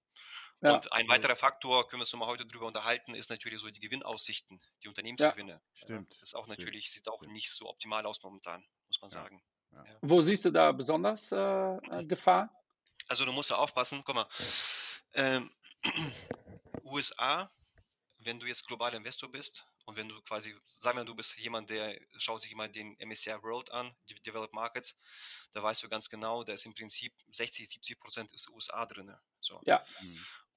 Ja. Und ein weiterer Faktor, können wir uns noch mal heute drüber unterhalten, ist natürlich so die Gewinnaussichten, die Unternehmensgewinne. Stimmt, Das ist auch stimmt. natürlich, sieht auch nicht so optimal aus momentan, muss man Ja. sagen. Wo siehst du da besonders äh, äh, Gefahr? Also du musst da aufpassen, guck mal, ähm, USA, wenn du jetzt globaler Investor bist und wenn du quasi, sagen wir, du bist jemand, der schaut sich immer den MSCI World an, die Developed Markets, da weißt du ganz genau, da ist im Prinzip 60, 70 Prozent ist USA drin. So. Ja.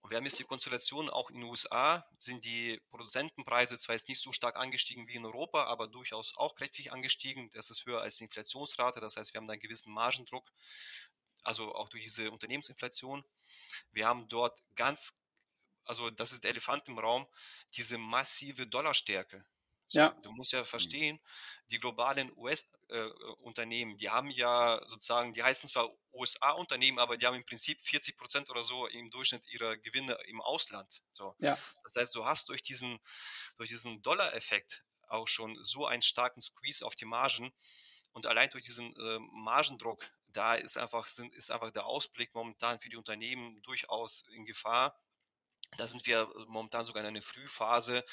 Und wir haben jetzt die Konstellation, auch in den USA sind die Produzentenpreise zwar jetzt nicht so stark angestiegen wie in Europa, aber durchaus auch kräftig angestiegen. Das ist höher als die Inflationsrate, das heißt, wir haben da einen gewissen Margendruck, also auch durch diese Unternehmensinflation. Wir haben dort ganz, also das ist der Elefant im Raum, diese massive Dollarstärke. So, Ja. Du musst ja verstehen, die globalen US-Unternehmen, die haben ja sozusagen, die heißen zwar USA-Unternehmen, aber die haben im Prinzip 40 Prozent oder so im Durchschnitt ihrer Gewinne im Ausland. So. Ja. Das heißt, du hast durch diesen, durch diesen Dollar-Effekt auch schon so einen starken Squeeze auf die Margen und allein durch diesen äh, Margendruck, da ist einfach, sind, ist einfach der Ausblick momentan für die Unternehmen durchaus in Gefahr. Da sind wir momentan sogar in einer Frühphase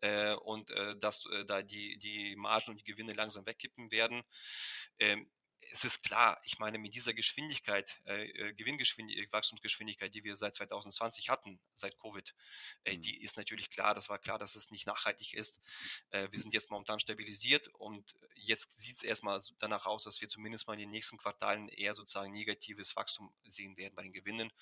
äh, und äh, dass äh, da die, die Margen und die Gewinne langsam wegkippen werden. Ähm, es ist klar, ich meine, mit dieser Geschwindigkeit, äh, Gewinngeschwindigkeit, Wachstumsgeschwindigkeit, die wir seit 2020 hatten, seit Covid, äh, Mhm. die ist natürlich klar, das war klar, dass es nicht nachhaltig ist. Äh, wir sind jetzt momentan stabilisiert und jetzt sieht es erstmal danach aus, dass wir zumindest mal in den nächsten Quartalen eher sozusagen negatives Wachstum sehen werden bei den Gewinnen.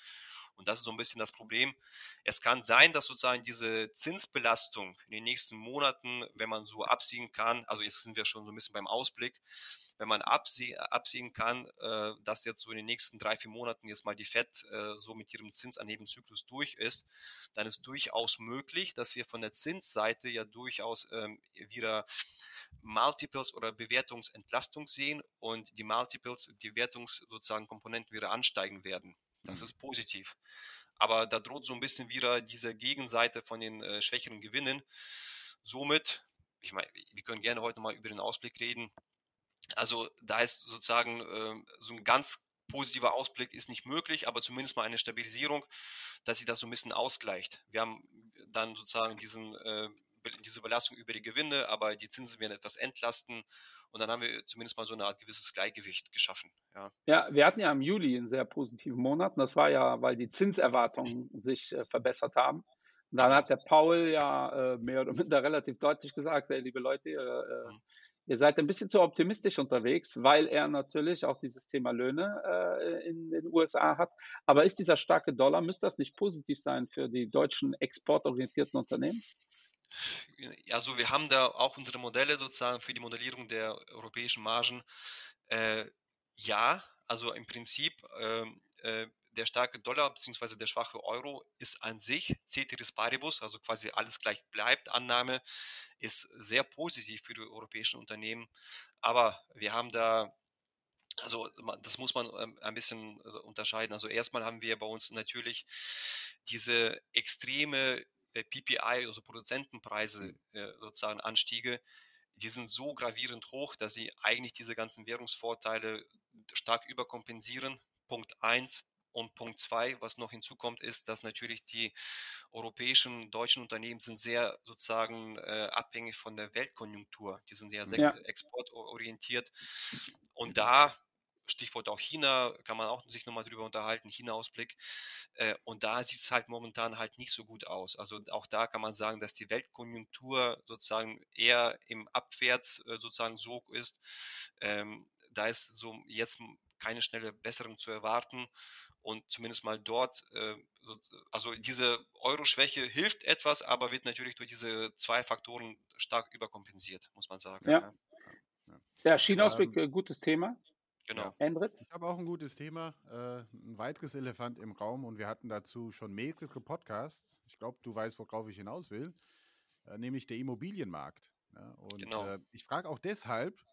Und das ist so ein bisschen das Problem. Es kann sein, dass sozusagen diese Zinsbelastung in den nächsten Monaten, wenn man so absehen kann, also jetzt sind wir schon so ein bisschen beim Ausblick, wenn man absehen, absehen kann, äh, dass jetzt so in den nächsten drei, vier Monaten jetzt mal die FED äh, so mit ihrem Zinsanhebenzyklus durch ist, dann ist durchaus möglich, dass wir von der Zinsseite ja durchaus ähm, wieder Multiples oder Bewertungsentlastung sehen und die Multiples, die Bewertungs sozusagen Komponenten wieder ansteigen werden. Das Mhm. ist positiv. Aber da droht so ein bisschen wieder diese Gegenseite von den äh, schwächeren Gewinnen. Somit, ich meine, wir können gerne heute mal über den Ausblick reden. Also da ist sozusagen äh, so ein ganz positiver Ausblick ist nicht möglich, aber zumindest mal eine Stabilisierung, dass sich das so ein bisschen ausgleicht. Wir haben dann sozusagen diesen, äh, diese Belastung über die Gewinne, aber die Zinsen werden etwas entlasten und dann haben wir zumindest mal so eine Art gewisses Gleichgewicht geschaffen. Ja. Ja, wir hatten ja im Juli einen sehr positiven Monat. Und das war ja, weil die Zinserwartungen sich äh, verbessert haben. Und dann hat der Paul ja äh, mehr oder minder relativ deutlich gesagt, ey, liebe Leute, ihr, äh, Mhm. ihr seid ein bisschen zu optimistisch unterwegs, weil er natürlich auch dieses Thema Löhne äh, in den USA hat. Aber ist dieser starke Dollar, müsste das nicht positiv sein für die deutschen exportorientierten Unternehmen? Also wir haben da auch unsere Modelle sozusagen für die Modellierung der europäischen Margen. Äh, ja, also im Prinzip ähm, äh, der starke Dollar bzw. der schwache Euro ist an sich Ceteris Paribus, also quasi alles gleich bleibt, Annahme, ist sehr positiv für die europäischen Unternehmen. Aber wir haben da Also das muss man ähm, ein bisschen also, unterscheiden. Also erstmal haben wir bei uns natürlich diese extreme PPI, also Produzentenpreise mhm. äh, sozusagen Anstiege, die sind so gravierend hoch, dass sie eigentlich diese ganzen Währungsvorteile stark überkompensieren. Punkt eins. Und Punkt zwei, was noch hinzukommt, ist, dass natürlich die europäischen, deutschen Unternehmen sind sehr sozusagen äh, abhängig von der Weltkonjunktur. Die sind sehr, sehr ja. exportorientiert. Und da Stichwort auch China, kann man auch sich nochmal drüber unterhalten, China-Ausblick. Äh, und da sieht es halt momentan halt nicht so gut aus. Also auch da kann man sagen, dass die Weltkonjunktur sozusagen eher im Abwärts äh, sozusagen so ist. Ähm, da ist so jetzt keine schnelle Besserung zu erwarten. Und zumindest mal dort, äh, also diese Euro-Schwäche hilft etwas, aber wird natürlich durch diese zwei Faktoren stark überkompensiert, muss man sagen. Ja, ja. China-Ausblick, ähm, gutes Thema. Genau. Endrit? Ich habe auch ein gutes Thema, äh, ein weiteres Elefant im Raum und wir hatten dazu schon mehrere Podcasts. Ich glaube, du weißt, worauf ich hinaus will, äh, nämlich der Immobilienmarkt. Ja, und genau. äh, ich frage auch deshalb,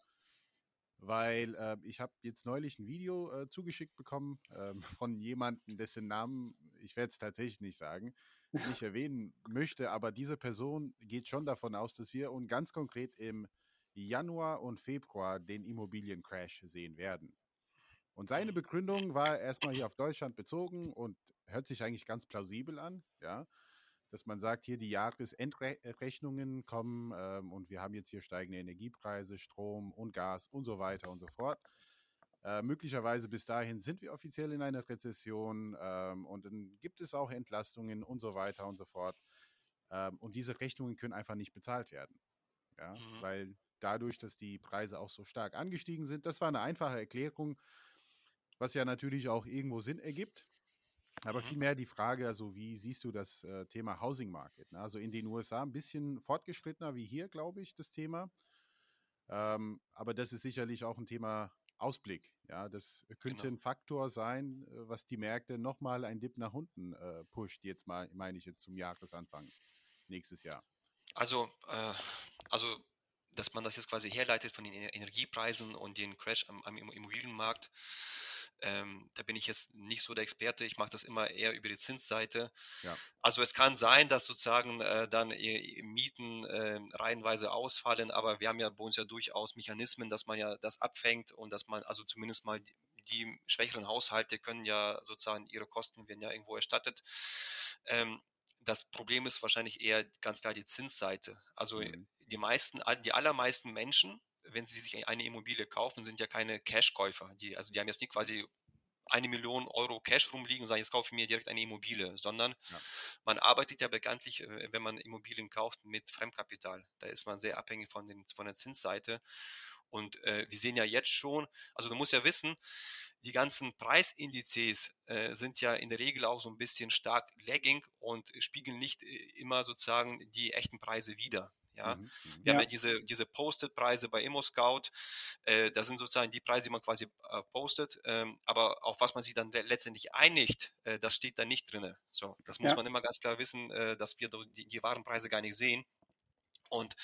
weil äh, ich habe jetzt neulich ein Video äh, zugeschickt bekommen ähm, von jemandem, dessen Namen ich werde es tatsächlich nicht sagen, nicht erwähnen möchte, aber diese Person geht schon davon aus, dass wir und ganz konkret im Januar und Februar den Immobiliencrash sehen werden. Und seine mhm. Begründung war erstmal hier auf Deutschland bezogen und hört sich eigentlich ganz plausibel an, ja, dass man sagt, hier die Jahresendrechnungen kommen ähm, und wir haben jetzt hier steigende Energiepreise, Strom und Gas und so weiter und so fort. Äh, möglicherweise bis dahin sind wir offiziell in einer Rezession ähm, und dann gibt es auch Entlastungen und so weiter und so fort. Ähm, und diese Rechnungen können einfach nicht bezahlt werden. Ja, mhm. weil dadurch, dass die Preise auch so stark angestiegen sind. Das war eine einfache Erklärung, was ja natürlich auch irgendwo Sinn ergibt. Aber mhm. vielmehr die Frage, also wie siehst du das äh, Thema Housing Market? Ne? Also in den USA ein bisschen fortgeschrittener wie hier, glaube ich, das Thema. Ähm, aber das ist sicherlich auch ein Thema Ausblick. Ja, das könnte genau. ein Faktor sein, äh, was die Märkte nochmal ein Dip nach unten äh, pusht. Jetzt mal, meine ich jetzt zum Jahresanfang nächstes Jahr. Also, äh, also dass man das jetzt quasi herleitet von den Energiepreisen und den Crash am, am Immobilienmarkt. Ähm, da bin ich jetzt nicht so der Experte. Ich mache das immer eher über die Zinsseite. Ja. Also es kann sein, dass sozusagen äh, dann Mieten äh, reihenweise ausfallen, aber wir haben ja bei uns ja durchaus Mechanismen, dass man ja das abfängt und dass man also zumindest mal die, die schwächeren Haushalte können ja sozusagen ihre Kosten werden ja irgendwo erstattet. Ähm, das Problem ist wahrscheinlich eher ganz klar die Zinsseite. Also mhm die meisten, die allermeisten Menschen, wenn sie sich eine Immobilie kaufen, sind ja keine Cash-Käufer. Die, also die haben jetzt nicht quasi eine Million Euro Cash rumliegen und sagen, jetzt kaufe ich mir direkt eine Immobilie, sondern ja. man arbeitet ja bekanntlich, äh, wenn man Immobilien kauft, mit Fremdkapital. Da ist man sehr abhängig von, den, von der Zinsseite. Und äh, wir sehen ja jetzt schon, also du musst ja wissen, die ganzen Preisindizes äh, sind ja in der Regel auch so ein bisschen stark lagging und spiegeln nicht äh, immer sozusagen die echten Preise wider. Ja, mhm, mhm. wir ja. haben ja diese, diese Posted-Preise bei ImmoScout. Äh, das sind sozusagen die Preise, die man quasi äh, postet. Ähm, aber auf was man sich dann letztendlich einigt, äh, das steht da nicht drin. So, das muss ja. man immer ganz klar wissen, äh, dass wir die, die wahren Preise gar nicht sehen. Und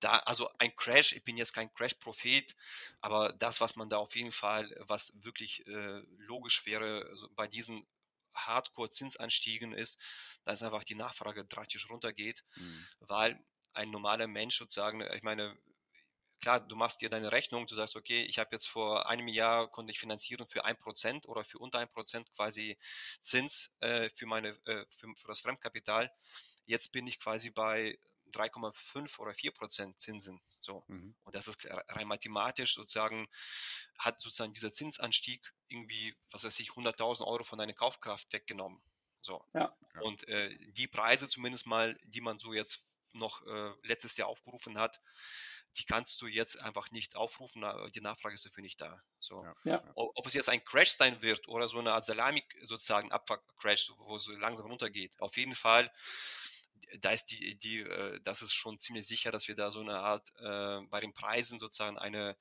da, also ein Crash, ich bin jetzt kein Crash-Prophet, aber das, was man da auf jeden Fall, was wirklich äh, logisch wäre, also bei diesen Hardcore-Zinsanstiegen ist, dass einfach die Nachfrage drastisch runtergeht, mhm. weil ein normaler Mensch sozusagen, ich meine, klar, du machst dir deine Rechnung, du sagst, okay, ich habe jetzt vor einem Jahr konnte ich finanzieren für ein Prozent oder für unter ein Prozent quasi Zins äh, für meine äh, für, für, das Fremdkapital. Jetzt bin ich quasi bei 3,5 oder 4 Prozent Zinsen. So. Mhm. Und das ist rein mathematisch sozusagen, hat sozusagen dieser Zinsanstieg irgendwie, was weiß ich, 100.000 Euro von deiner Kaufkraft weggenommen. So. Ja. Und äh, die Preise zumindest mal, die man so jetzt noch äh, letztes Jahr aufgerufen hat, die kannst du jetzt einfach nicht aufrufen, die Nachfrage ist dafür nicht da. So. Ja. Ob es jetzt ein Crash sein wird oder so eine Art Salami sozusagen Abcrash, wo es so langsam runtergeht. Auf jeden Fall, da ist die, die, äh, das ist schon ziemlich sicher, dass wir da so eine Art äh, bei den Preisen sozusagen eine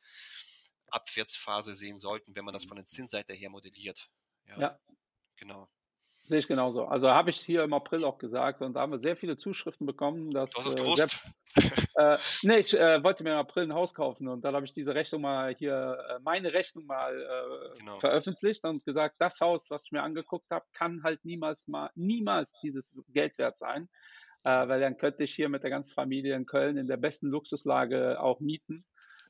Abwärtsphase sehen sollten, wenn man das von der Zinsseite her modelliert. Ja. ja. Genau. Sehe ich genauso. Also habe ich hier im April auch gesagt und da haben wir sehr viele Zuschriften bekommen. Dass, Du hast es äh, gewusst. Sehr, äh, nee, ich äh, wollte mir im April ein Haus kaufen und dann habe ich diese Rechnung mal hier, äh, meine Rechnung mal äh, Genau. veröffentlicht und gesagt, das Haus, was ich mir angeguckt habe, kann halt niemals mal, niemals dieses Geld wert sein, äh, weil dann könnte ich hier mit der ganzen Familie in Köln in der besten Luxuslage auch mieten.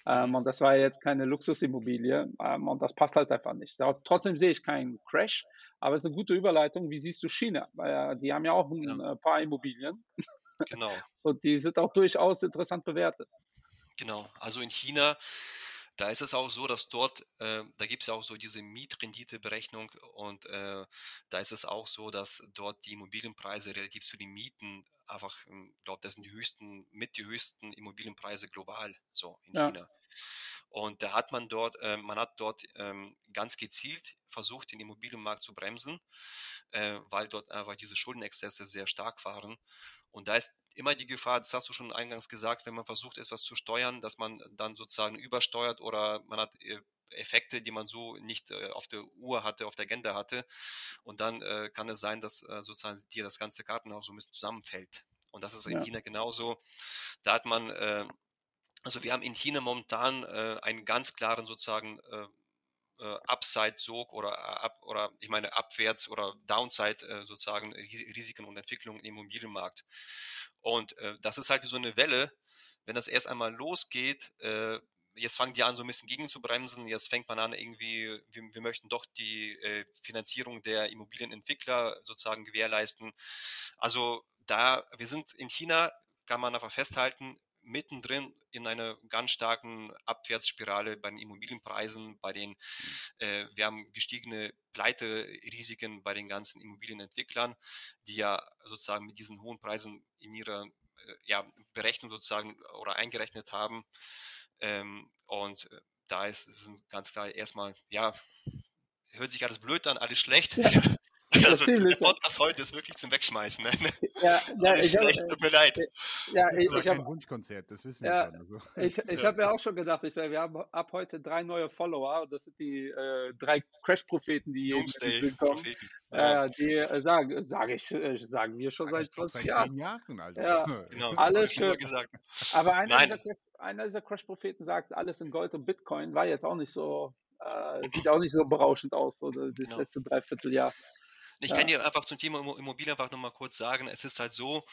Ähm, und das war ja jetzt keine Luxusimmobilie ähm, und das passt halt einfach nicht. Trotzdem sehe ich keinen Crash, aber es ist eine gute Überleitung. Wie siehst du China? Weil äh, die haben ja auch ein Ja. äh, paar Immobilien Genau. und die sind auch durchaus interessant bewertet. Genau, also in China, da ist es auch so, dass dort, äh, da gibt es ja auch so diese Mietrenditeberechnung und äh, da ist es auch so, dass dort die Immobilienpreise relativ zu den Mieten einfach, ich glaube, das sind die höchsten, mit die höchsten Immobilienpreise global, so in Ja. China. Und da hat man dort, äh, man hat dort ähm, ganz gezielt versucht, den Immobilienmarkt zu bremsen, äh, weil dort einfach diese Schuldenexzesse sehr stark waren. Und da ist immer die Gefahr, das hast du schon eingangs gesagt, wenn man versucht, etwas zu steuern, dass man dann sozusagen übersteuert oder man hat äh, Effekte, die man so nicht äh, auf der Uhr hatte, auf der Agenda hatte. Und dann äh, kann es sein, dass sozusagen dir das ganze Kartenhaus so ein bisschen zusammenfällt. Und das ist in Ja. China genauso. Da hat man, also wir haben in China momentan einen ganz klaren sozusagen äh, äh, Upside-Sog oder, äh, ab, oder ich meine Abwärts- oder Downside äh, sozusagen Ris- Risiken und Entwicklungen im Immobilienmarkt. Und äh, das ist halt so eine Welle, wenn das erst einmal losgeht, äh, jetzt fangen die an, so ein bisschen gegen zu bremsen, jetzt fängt man an, irgendwie, wir, wir möchten doch die äh, Finanzierung der Immobilienentwickler sozusagen gewährleisten. Also da, wir sind in China, kann man einfach festhalten, mittendrin in einer ganz starken Abwärtsspirale bei den Immobilienpreisen, bei den, äh, wir haben gestiegene Pleiterisiken bei den ganzen Immobilienentwicklern, die ja sozusagen mit diesen hohen Preisen in ihrer äh, ja, Berechnung sozusagen oder eingerechnet haben. Ähm, und äh, da ist, sind ganz klar erstmal, ja, hört sich alles blöd an, alles schlecht. Ja. Also, ziemlich, der ja. Podcast heute ist wirklich zum Wegschmeißen. Ne? Ja, ja, ich habe schlecht, tut mir leid. ja, Das ist ich, ich kein hab, Wunschkonzert, das wissen wir Ja, schon. Also. ich, ich hab ja auch schon gedacht, ich sag, wir haben ab heute drei neue Follower. Das sind die äh, drei Crash-Propheten, die jeden Sinn kommen. Ja, Äh, die äh, sagen, sage ich, äh, sagen wir schon Sag seit ich doch 20 seit Jahren. zehn Jahren, also. Ja. genau. Alle hab schön. gesagt. Aber einer Nein. dieser, einer dieser Crash-Propheten sagt, alles in Gold und Bitcoin war jetzt auch nicht so, äh, sieht auch nicht so berauschend aus, so das Genau. letzte Dreivierteljahr. Ich Ja. kann dir einfach zum Thema Immo- Immobilien einfach nochmal kurz sagen, es ist halt so,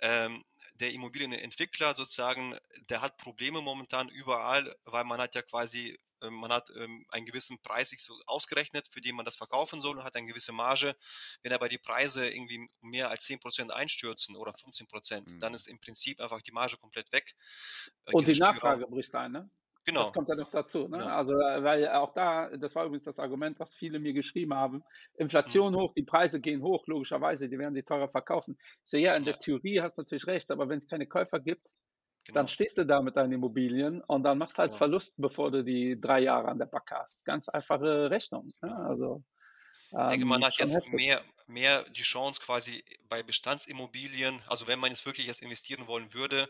ähm, der Immobilienentwickler sozusagen, der hat Probleme momentan überall, weil man hat ja quasi, ähm, man hat ähm, einen gewissen Preis sich so ausgerechnet, für den man das verkaufen soll und hat eine gewisse Marge. Wenn aber die Preise irgendwie mehr als 10% einstürzen oder 15%, dann Mhm. ist im Prinzip einfach die Marge komplett weg. Äh, Und die Nachfrage bricht ein, ne? Genau. Das kommt ja noch dazu. Ne? Genau. Also, äh, weil auch da, das war übrigens das Argument, was viele mir geschrieben haben. Inflation Mhm. hoch, die Preise gehen hoch, logischerweise, die werden die teurer verkaufen. Ich sehe, ja, in der Ja. Theorie hast du natürlich recht, aber wenn es keine Käufer gibt, genau. dann stehst du da mit deinen Immobilien und dann machst halt Ja. Verlust, bevor du die drei Jahre an der Backe hast. Ganz einfache Rechnung. Ne? Ja. Also, Ich denke, ähm, man hat schon jetzt mehr, mehr die Chance quasi bei Bestandsimmobilien, also wenn man jetzt wirklich jetzt investieren wollen würde,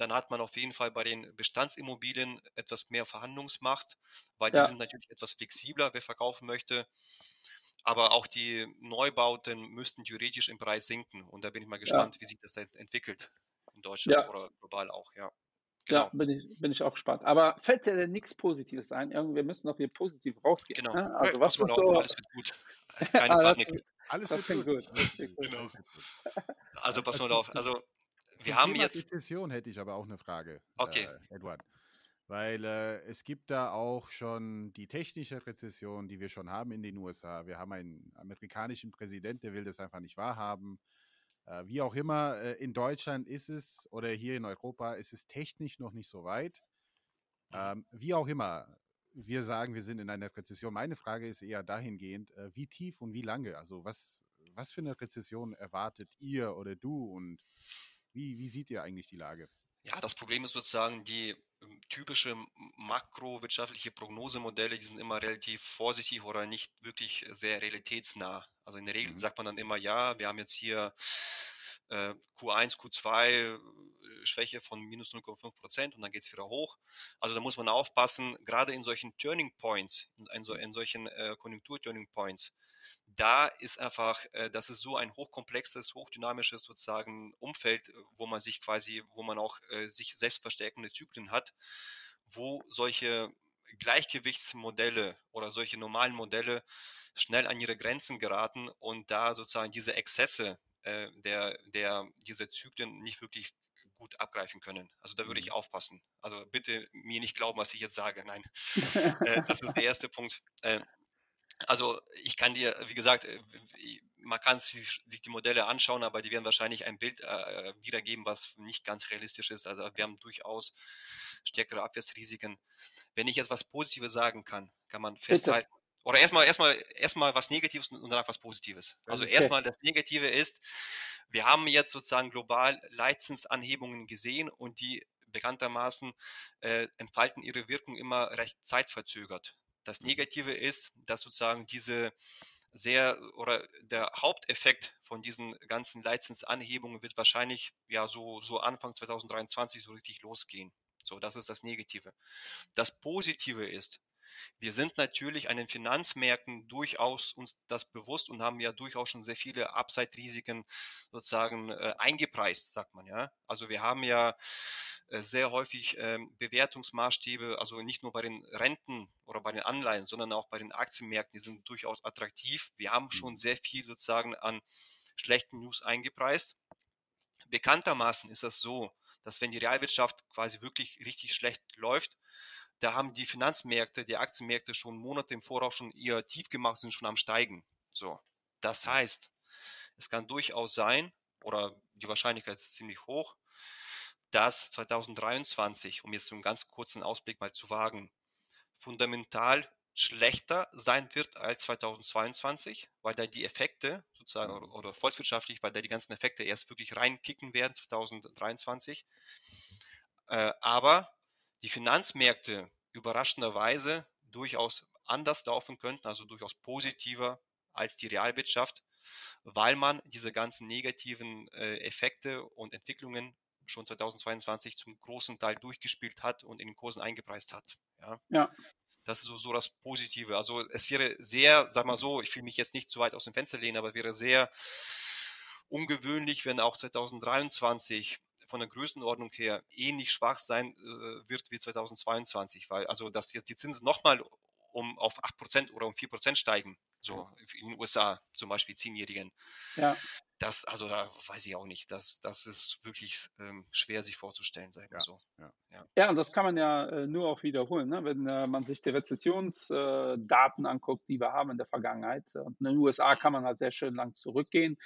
dann hat man auf jeden Fall bei den Bestandsimmobilien etwas mehr Verhandlungsmacht, weil die Ja. sind natürlich etwas flexibler, wer verkaufen möchte. Aber auch die Neubauten müssten theoretisch im Preis sinken. Und da bin ich mal gespannt, wie sich das da jetzt entwickelt. In Deutschland Ja. oder global auch, ja. Ja, Genau. bin ich, bin ich auch gespannt. Aber fällt dir denn nichts Positives ein? Irgendwie, wir müssen doch hier positiv rausgehen. Genau. Ne? Also, Pass was mal wird auf, so. alles wird gut. Keine Panik. Alles das wird gut. Klingt gut. Genau. Alles. Also pass mal auf. Also wir haben Thema jetzt. Rezession hätte ich aber auch eine Frage, Okay. äh, Edward. Weil äh, es gibt da auch schon die technische Rezession, die wir schon haben in den USA. Wir haben einen amerikanischen Präsident, der will das einfach nicht wahrhaben. Äh, wie auch immer, äh, in Deutschland ist es oder hier in Europa ist es technisch noch nicht so weit. Ähm, wie auch immer, wir sagen, wir sind in einer Rezession. Meine Frage ist eher dahingehend, äh, wie tief und wie lange? Also was, was für eine Rezession erwartet ihr oder du und wie, wie seht ihr eigentlich die Lage? Ja, das Problem ist sozusagen die ähm, typische makrowirtschaftliche Prognosemodelle, die sind immer relativ vorsichtig oder nicht wirklich sehr realitätsnah. Also in der Regel Mhm. sagt man dann immer, ja, wir haben jetzt hier äh, Q1, Q2 äh, Schwäche von minus 0,5 Prozent und dann geht es wieder hoch. Also da muss man aufpassen, gerade in solchen Turning Points, in, in, so, in solchen äh, Konjunktur-Turning Points, da ist einfach, äh, das ist so ein hochkomplexes, hochdynamisches sozusagen Umfeld, äh, wo man sich quasi, wo man auch äh, sich selbst verstärkende Zyklen hat, wo solche Gleichgewichtsmodelle oder solche normalen Modelle schnell an ihre Grenzen geraten und da sozusagen diese Exzesse äh, der, der, diese Zyklen nicht wirklich gut abgreifen können. Also da würde ich mhm. aufpassen. Also bitte mir nicht glauben, was ich jetzt sage. Nein, äh, das ist der erste Punkt. Äh, also ich kann dir, wie gesagt, äh, man kann sich, sich, die Modelle anschauen, aber die werden wahrscheinlich ein Bild äh, wiedergeben, was nicht ganz realistisch ist. Also wir haben durchaus stärkere Abwärtsrisiken. Wenn ich jetzt was Positives sagen kann, kann man festhalten. Bitte. Oder erstmal, erstmal, erstmal was Negatives und danach was Positives. Also okay. erstmal das Negative ist, wir haben jetzt sozusagen global Leitzinsanhebungen gesehen und die bekanntermaßen äh, entfalten ihre Wirkung immer recht zeitverzögert. Das mhm. Negative ist, dass sozusagen diese sehr oder der Haupteffekt von diesen ganzen Leitzinsanhebungen wird wahrscheinlich ja so, so Anfang 2023 so richtig losgehen. So, das ist das Negative. Das Positive ist, wir sind natürlich an den Finanzmärkten durchaus uns das bewusst und haben ja durchaus schon sehr viele Upside-Risiken sozusagen äh, eingepreist, sagt man ja. Also wir haben ja äh, sehr häufig ähm, Bewertungsmaßstäbe, also nicht nur bei den Renten oder bei den Anleihen, sondern auch bei den Aktienmärkten, die sind durchaus attraktiv. Wir haben schon mhm. sehr viel sozusagen an schlechten News eingepreist. Bekanntermaßen ist das so, dass wenn die Realwirtschaft quasi wirklich richtig schlecht läuft, da haben die Finanzmärkte, die Aktienmärkte schon Monate im Voraus schon ihr Tief gemacht, sind schon am Steigen. So. Das heißt, es kann durchaus sein, oder die Wahrscheinlichkeit ist ziemlich hoch, dass 2023, um jetzt so einen ganz kurzen Ausblick mal zu wagen, fundamental schlechter sein wird als 2022, weil da die Effekte sozusagen oder, oder volkswirtschaftlich, weil da die ganzen Effekte erst wirklich reinkicken werden 2023. Äh, aber die Finanzmärkte überraschenderweise durchaus anders laufen könnten, also durchaus positiver als die Realwirtschaft, weil man diese ganzen negativen äh, Effekte und Entwicklungen schon 2022 zum großen Teil durchgespielt hat und in den Kursen eingepreist hat. Ja. ja. Das ist so, so das Positive. Also es wäre sehr, sag mal so, ich will mich jetzt nicht zu weit aus dem Fenster lehnen, aber wäre sehr ungewöhnlich, wenn auch 2023 von der Größenordnung her ähnlich schwach sein äh, wird wie 2022, weil also dass jetzt die Zinsen nochmal um auf 8% oder um 4% steigen, so in den USA zum Beispiel Zehnjährigen. Ja. Das, also da weiß ich auch nicht. Das, das ist wirklich ähm, schwer sich vorzustellen, sagen wir ja. so. Ja. Ja. ja, und das kann man ja äh, nur auch wiederholen, ne? wenn äh, man sich die Rezessionsdaten äh, anguckt, die wir haben in der Vergangenheit. Und in den USA kann man halt sehr schön lang zurückgehen.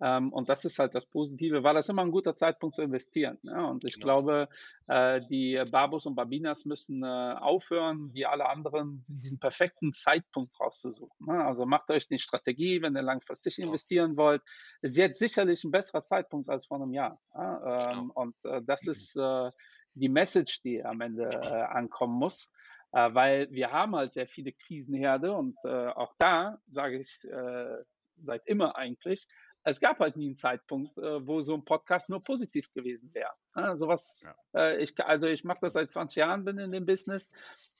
Ähm, und das ist halt das Positive, weil das immer ein guter Zeitpunkt zu investieren. Ja? Und ich genau. glaube, äh, die Babos und Babinas müssen äh, aufhören, wie alle anderen, diesen perfekten Zeitpunkt rauszusuchen. Ne? Also macht euch eine Strategie, wenn ihr langfristig genau. investieren wollt. Ist jetzt sicherlich ein besserer Zeitpunkt als vor einem Jahr. Ja? Ähm, genau. Und äh, das ist äh, die Message, die am Ende äh, ankommen muss. Äh, weil wir haben halt sehr viele Krisenherde und auch da sage ich seit immer eigentlich, es gab halt nie einen Zeitpunkt, äh, wo so ein Podcast nur positiv gewesen wäre. Ja, sowas, ja. äh, ich, also ich mache das seit 20 Jahren, bin in dem Business.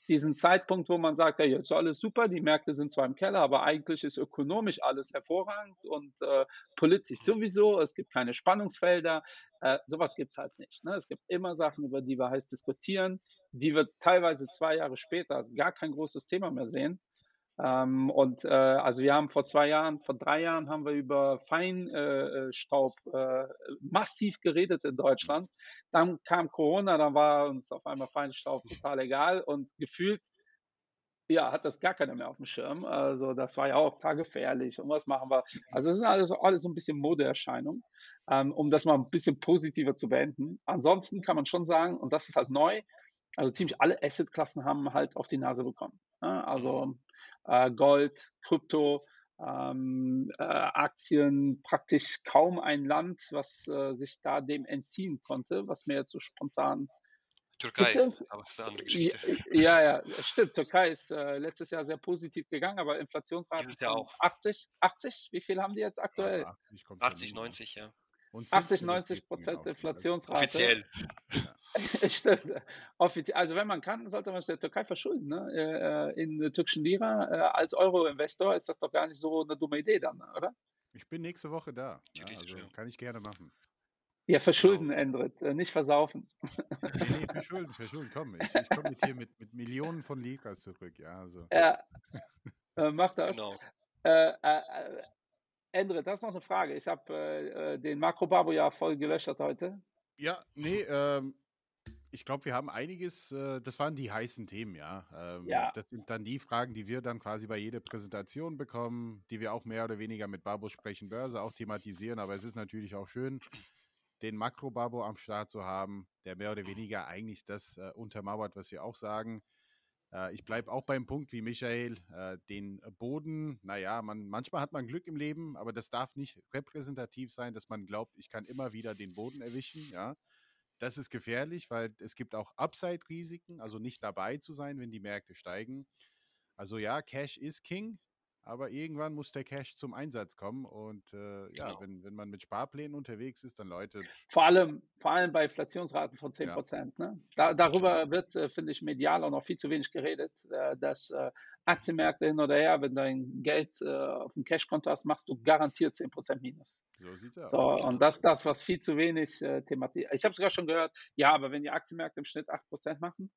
Diesen Zeitpunkt, wo man sagt, ja, jetzt ist alles super, die Märkte sind zwar im Keller, aber eigentlich ist ökonomisch alles hervorragend und äh, politisch sowieso, es gibt keine Spannungsfelder, äh, sowas gibt es halt nicht. Ne? Es gibt immer Sachen, über die wir heiß diskutieren, die wir teilweise zwei Jahre später gar kein großes Thema mehr sehen. Ähm, und äh, also wir haben vor zwei Jahren, vor drei Jahren haben wir über Feinstaub äh, äh, massiv geredet in Deutschland. Dann kam Corona, dann war uns auf einmal Feinstaub total egal und gefühlt ja, hat das gar keiner mehr auf dem Schirm. Also das war ja auch tagefährlich und was machen wir? Also das sind alles, alles so ein bisschen Modeerscheinungen, ähm, um das mal ein bisschen positiver zu beenden. Ansonsten kann man schon sagen, und das ist halt neu, also ziemlich alle Assetklassen haben halt auf die Nase bekommen. Ja, also äh, Gold, Krypto, ähm, äh, Aktien, praktisch kaum ein Land, was äh, sich da dem entziehen konnte, was mir jetzt so spontan. Türkei, Bitte? aber das ist eine andere Geschichte. Ja, ja, stimmt. Türkei ist äh, letztes Jahr sehr positiv gegangen, aber Inflationsrate ist ja auch 80, 80. Wie viel haben die jetzt aktuell? Ja, 80, 80 90, ja. 80, 90 Prozent Inflationsrate. Offiziell. Stimmt. Offiziell, also wenn man kann, sollte man es der Türkei verschulden. Ne? Äh, in der türkischen Lira äh, als Euro-Investor ist das doch gar nicht so eine dumme Idee dann, oder? Ich bin nächste Woche da. Ja, also kann ich gerne machen. Ja, verschulden, Endrit, äh, nicht versaufen. Nee, nee, verschulden, verschulden, komm. Ich, ich komme mit hier mit, mit Millionen von Liras zurück, ja. Also. Ja, äh, mach das. Genau. Äh, äh, äh, Endrit, das ist noch eine Frage. Ich habe äh, äh, den Makrobabo ja voll gelöscht heute. Ja, nee, ähm, ich glaube, wir haben einiges, äh, das waren die heißen Themen, ja. Ähm, Ja. Das sind dann die Fragen, die wir dann quasi bei jeder Präsentation bekommen, die wir auch mehr oder weniger mit Babo sprechen Börse auch thematisieren. Aber es ist natürlich auch schön, den Makro-Babo am Start zu haben, der mehr oder weniger eigentlich das äh, untermauert, was wir auch sagen. Äh, ich bleibe auch beim Punkt wie Michael, äh, den Boden, naja, man, manchmal hat man Glück im Leben, aber das darf nicht repräsentativ sein, dass man glaubt, ich kann immer wieder den Boden erwischen, ja. Das ist gefährlich, weil es gibt auch Upside-Risiken, also nicht dabei zu sein, wenn die Märkte steigen. Also ja, Cash ist King, aber irgendwann muss der Cash zum Einsatz kommen. Und äh, ja, Genau. wenn, wenn man mit Sparplänen unterwegs ist, dann Leute, Vor allem, vor allem bei Inflationsraten von 10 Ja. Prozent. Ne? Da, darüber wird, äh, finde ich, medial auch noch viel zu wenig geredet, äh, dass äh, Aktienmärkte hin oder her, wenn dein Geld äh, auf dem Cashkonto hast, machst du garantiert 10 Prozent Minus. so sieht's aus. So, und das ist das, was viel zu wenig äh, thematisiert. Ich habe sogar schon gehört, ja, aber wenn die Aktienmärkte im Schnitt 8 Prozent machen,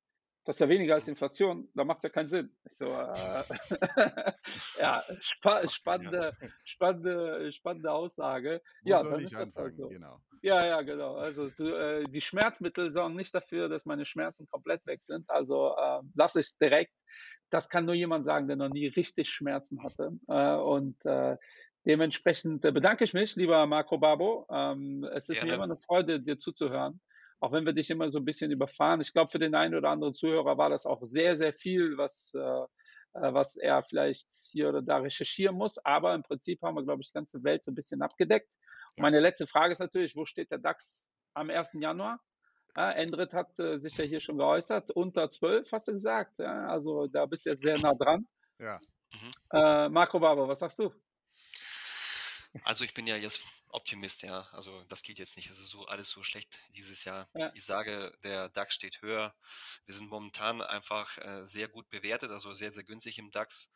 das ist ja weniger als Inflation, dann macht es ja keinen Sinn. Ich so, äh, ja, spa spannende, spannende, spannende Aussage. Wo ja, dann ist das halt so. Genau. Ja, ja, genau. Also du, äh, die Schmerzmittel sorgen nicht dafür, dass meine Schmerzen komplett weg sind. Also äh, lasse ich es direkt. Das kann nur jemand sagen, der noch nie richtig Schmerzen hatte. Äh, und äh, dementsprechend äh, bedanke ich mich, lieber Marco Babo. Ähm, es ist mir Gerne. immer eine Freude, dir zuzuhören. Auch wenn wir dich immer so ein bisschen überfahren. Ich glaube, für den einen oder anderen Zuhörer war das auch sehr, sehr viel, was, äh, äh, was er vielleicht hier oder da recherchieren muss. Aber im Prinzip haben wir, glaube ich, die ganze Welt so ein bisschen abgedeckt. Ja. Meine letzte Frage ist natürlich, wo steht der DAX am 1. Januar? Ja, Endrit hat äh, sich ja hier schon geäußert, unter 12 hast du gesagt. Ja, also da bist du jetzt sehr nah dran. Ja. Äh, Marco Barber, was sagst du? Also ich bin ja jetzt Optimist, ja. Also das geht jetzt nicht. Es ist so alles so schlecht dieses Jahr. Ja. Ich sage, der DAX steht höher. Wir sind momentan einfach äh, sehr gut bewertet, also sehr, sehr günstig im DAX.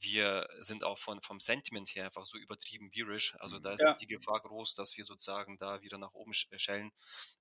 Wir sind auch von, vom Sentiment her einfach so übertrieben bearish. Also da ist Ja. die Gefahr groß, dass wir sozusagen da wieder nach oben sch- schellen.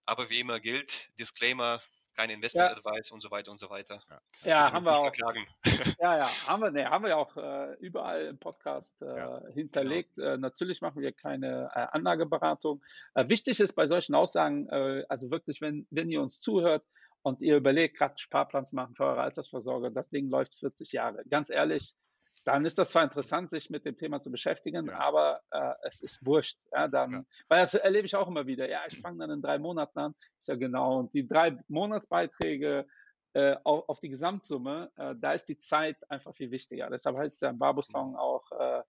Aber wie immer gilt, Disclaimer, kein Investment Advice und so weiter und so weiter. Ja, Bitte haben wir auch. verklagen. Ja, ja, haben wir, nee, haben wir auch äh, überall im Podcast äh, Ja, hinterlegt. Äh, natürlich machen wir keine äh, Anlageberatung. Äh, wichtig ist bei solchen Aussagen, äh, also wirklich, wenn, wenn ihr uns zuhört und ihr überlegt, gerade Sparplan zu machen für eure Altersvorsorge, das Ding läuft 40 Jahre. Ganz ehrlich, dann ist das zwar interessant, sich mit dem Thema zu beschäftigen, Ja. aber äh, es ist wurscht. Ja, dann, Ja. Weil das erlebe ich auch immer wieder. Ja, ich fange dann in drei Monaten an. Ist ja genau. Und die drei Monatsbeiträge äh, auf, auf die Gesamtsumme, äh, da ist die Zeit einfach viel wichtiger. Deshalb heißt es ja im Barbo-Song auch, äh,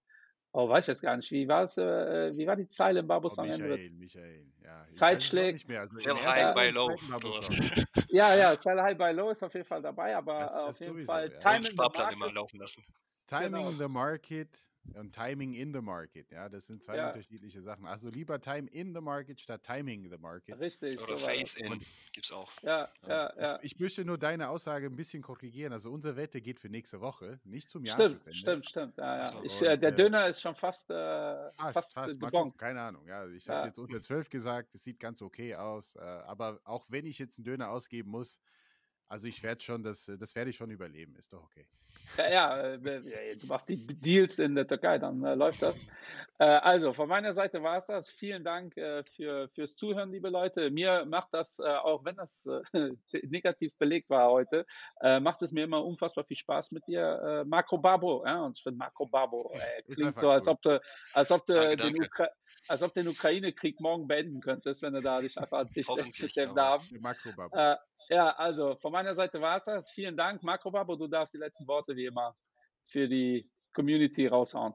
oh, weiß ich jetzt gar nicht, wie war es, äh, wie war die Zeile im Oh, Barbo-Song? Michael, Michael, ja. Zeit schlägt. Also Sell high, und low. Ja, ja, Sell High Buy Low ist auf jeden Fall dabei, aber Das- äh, das auf jeden sowieso, Fall ja. Time in the Sparplan immer Market. laufen lassen. Timing Genau. the market und Timing in the market. Ja, das sind zwei Ja. unterschiedliche Sachen. Also lieber Time in the market statt Timing the market. Richtig. Oder so war das. Face-In gibt's auch. Ja, ja, ja. Ich möchte nur deine Aussage ein bisschen korrigieren. Also unsere Wette geht für nächste Woche, nicht zum Stimmt, Jahresende. stimmt, stimmt. Ja, ja. Ich, und, äh, der Döner ist schon fast, äh, Fast, fast, fast. äh, Mal gebongt. keine Ahnung. Ja, ich habe Ja. jetzt unter 12 gesagt, es sieht ganz okay aus. Äh, aber auch wenn ich jetzt einen Döner ausgeben muss, also ich werde schon, das, das werde ich schon überleben, ist doch okay. Ja, ja, äh, du machst die Deals in der Türkei, dann äh, läuft das. Äh, also, von meiner Seite war es das. Vielen Dank äh, für, fürs Zuhören, liebe Leute. Mir macht das, äh, auch wenn das äh, negativ belegt war heute, äh, macht es mir immer unfassbar viel Spaß mit dir. Äh, Marco Babo, ja, und ich finde Marco Babo äh, klingt so, als ob du, als ob du Danke, den danke. Als ob den Ukraine-Krieg morgen beenden könntest, wenn du da dich einfach an den Tisch setzt mit dem Namen. Makrobubble. Äh, ja, also von meiner Seite war es das. Vielen Dank, Makrobabo. Du darfst die letzten Worte wie immer für die Community raushauen.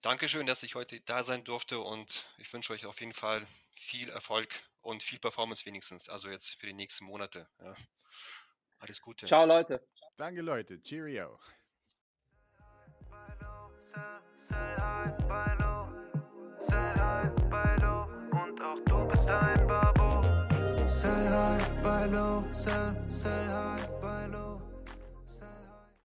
Dankeschön, dass ich heute da sein durfte und ich wünsche euch auf jeden Fall viel Erfolg und viel Performance wenigstens, also jetzt für die nächsten Monate. Ja. Alles Gute. Ciao, Leute. Danke, Leute. Cheerio. Sell, high, high, buy low, sell, sell high, buy low.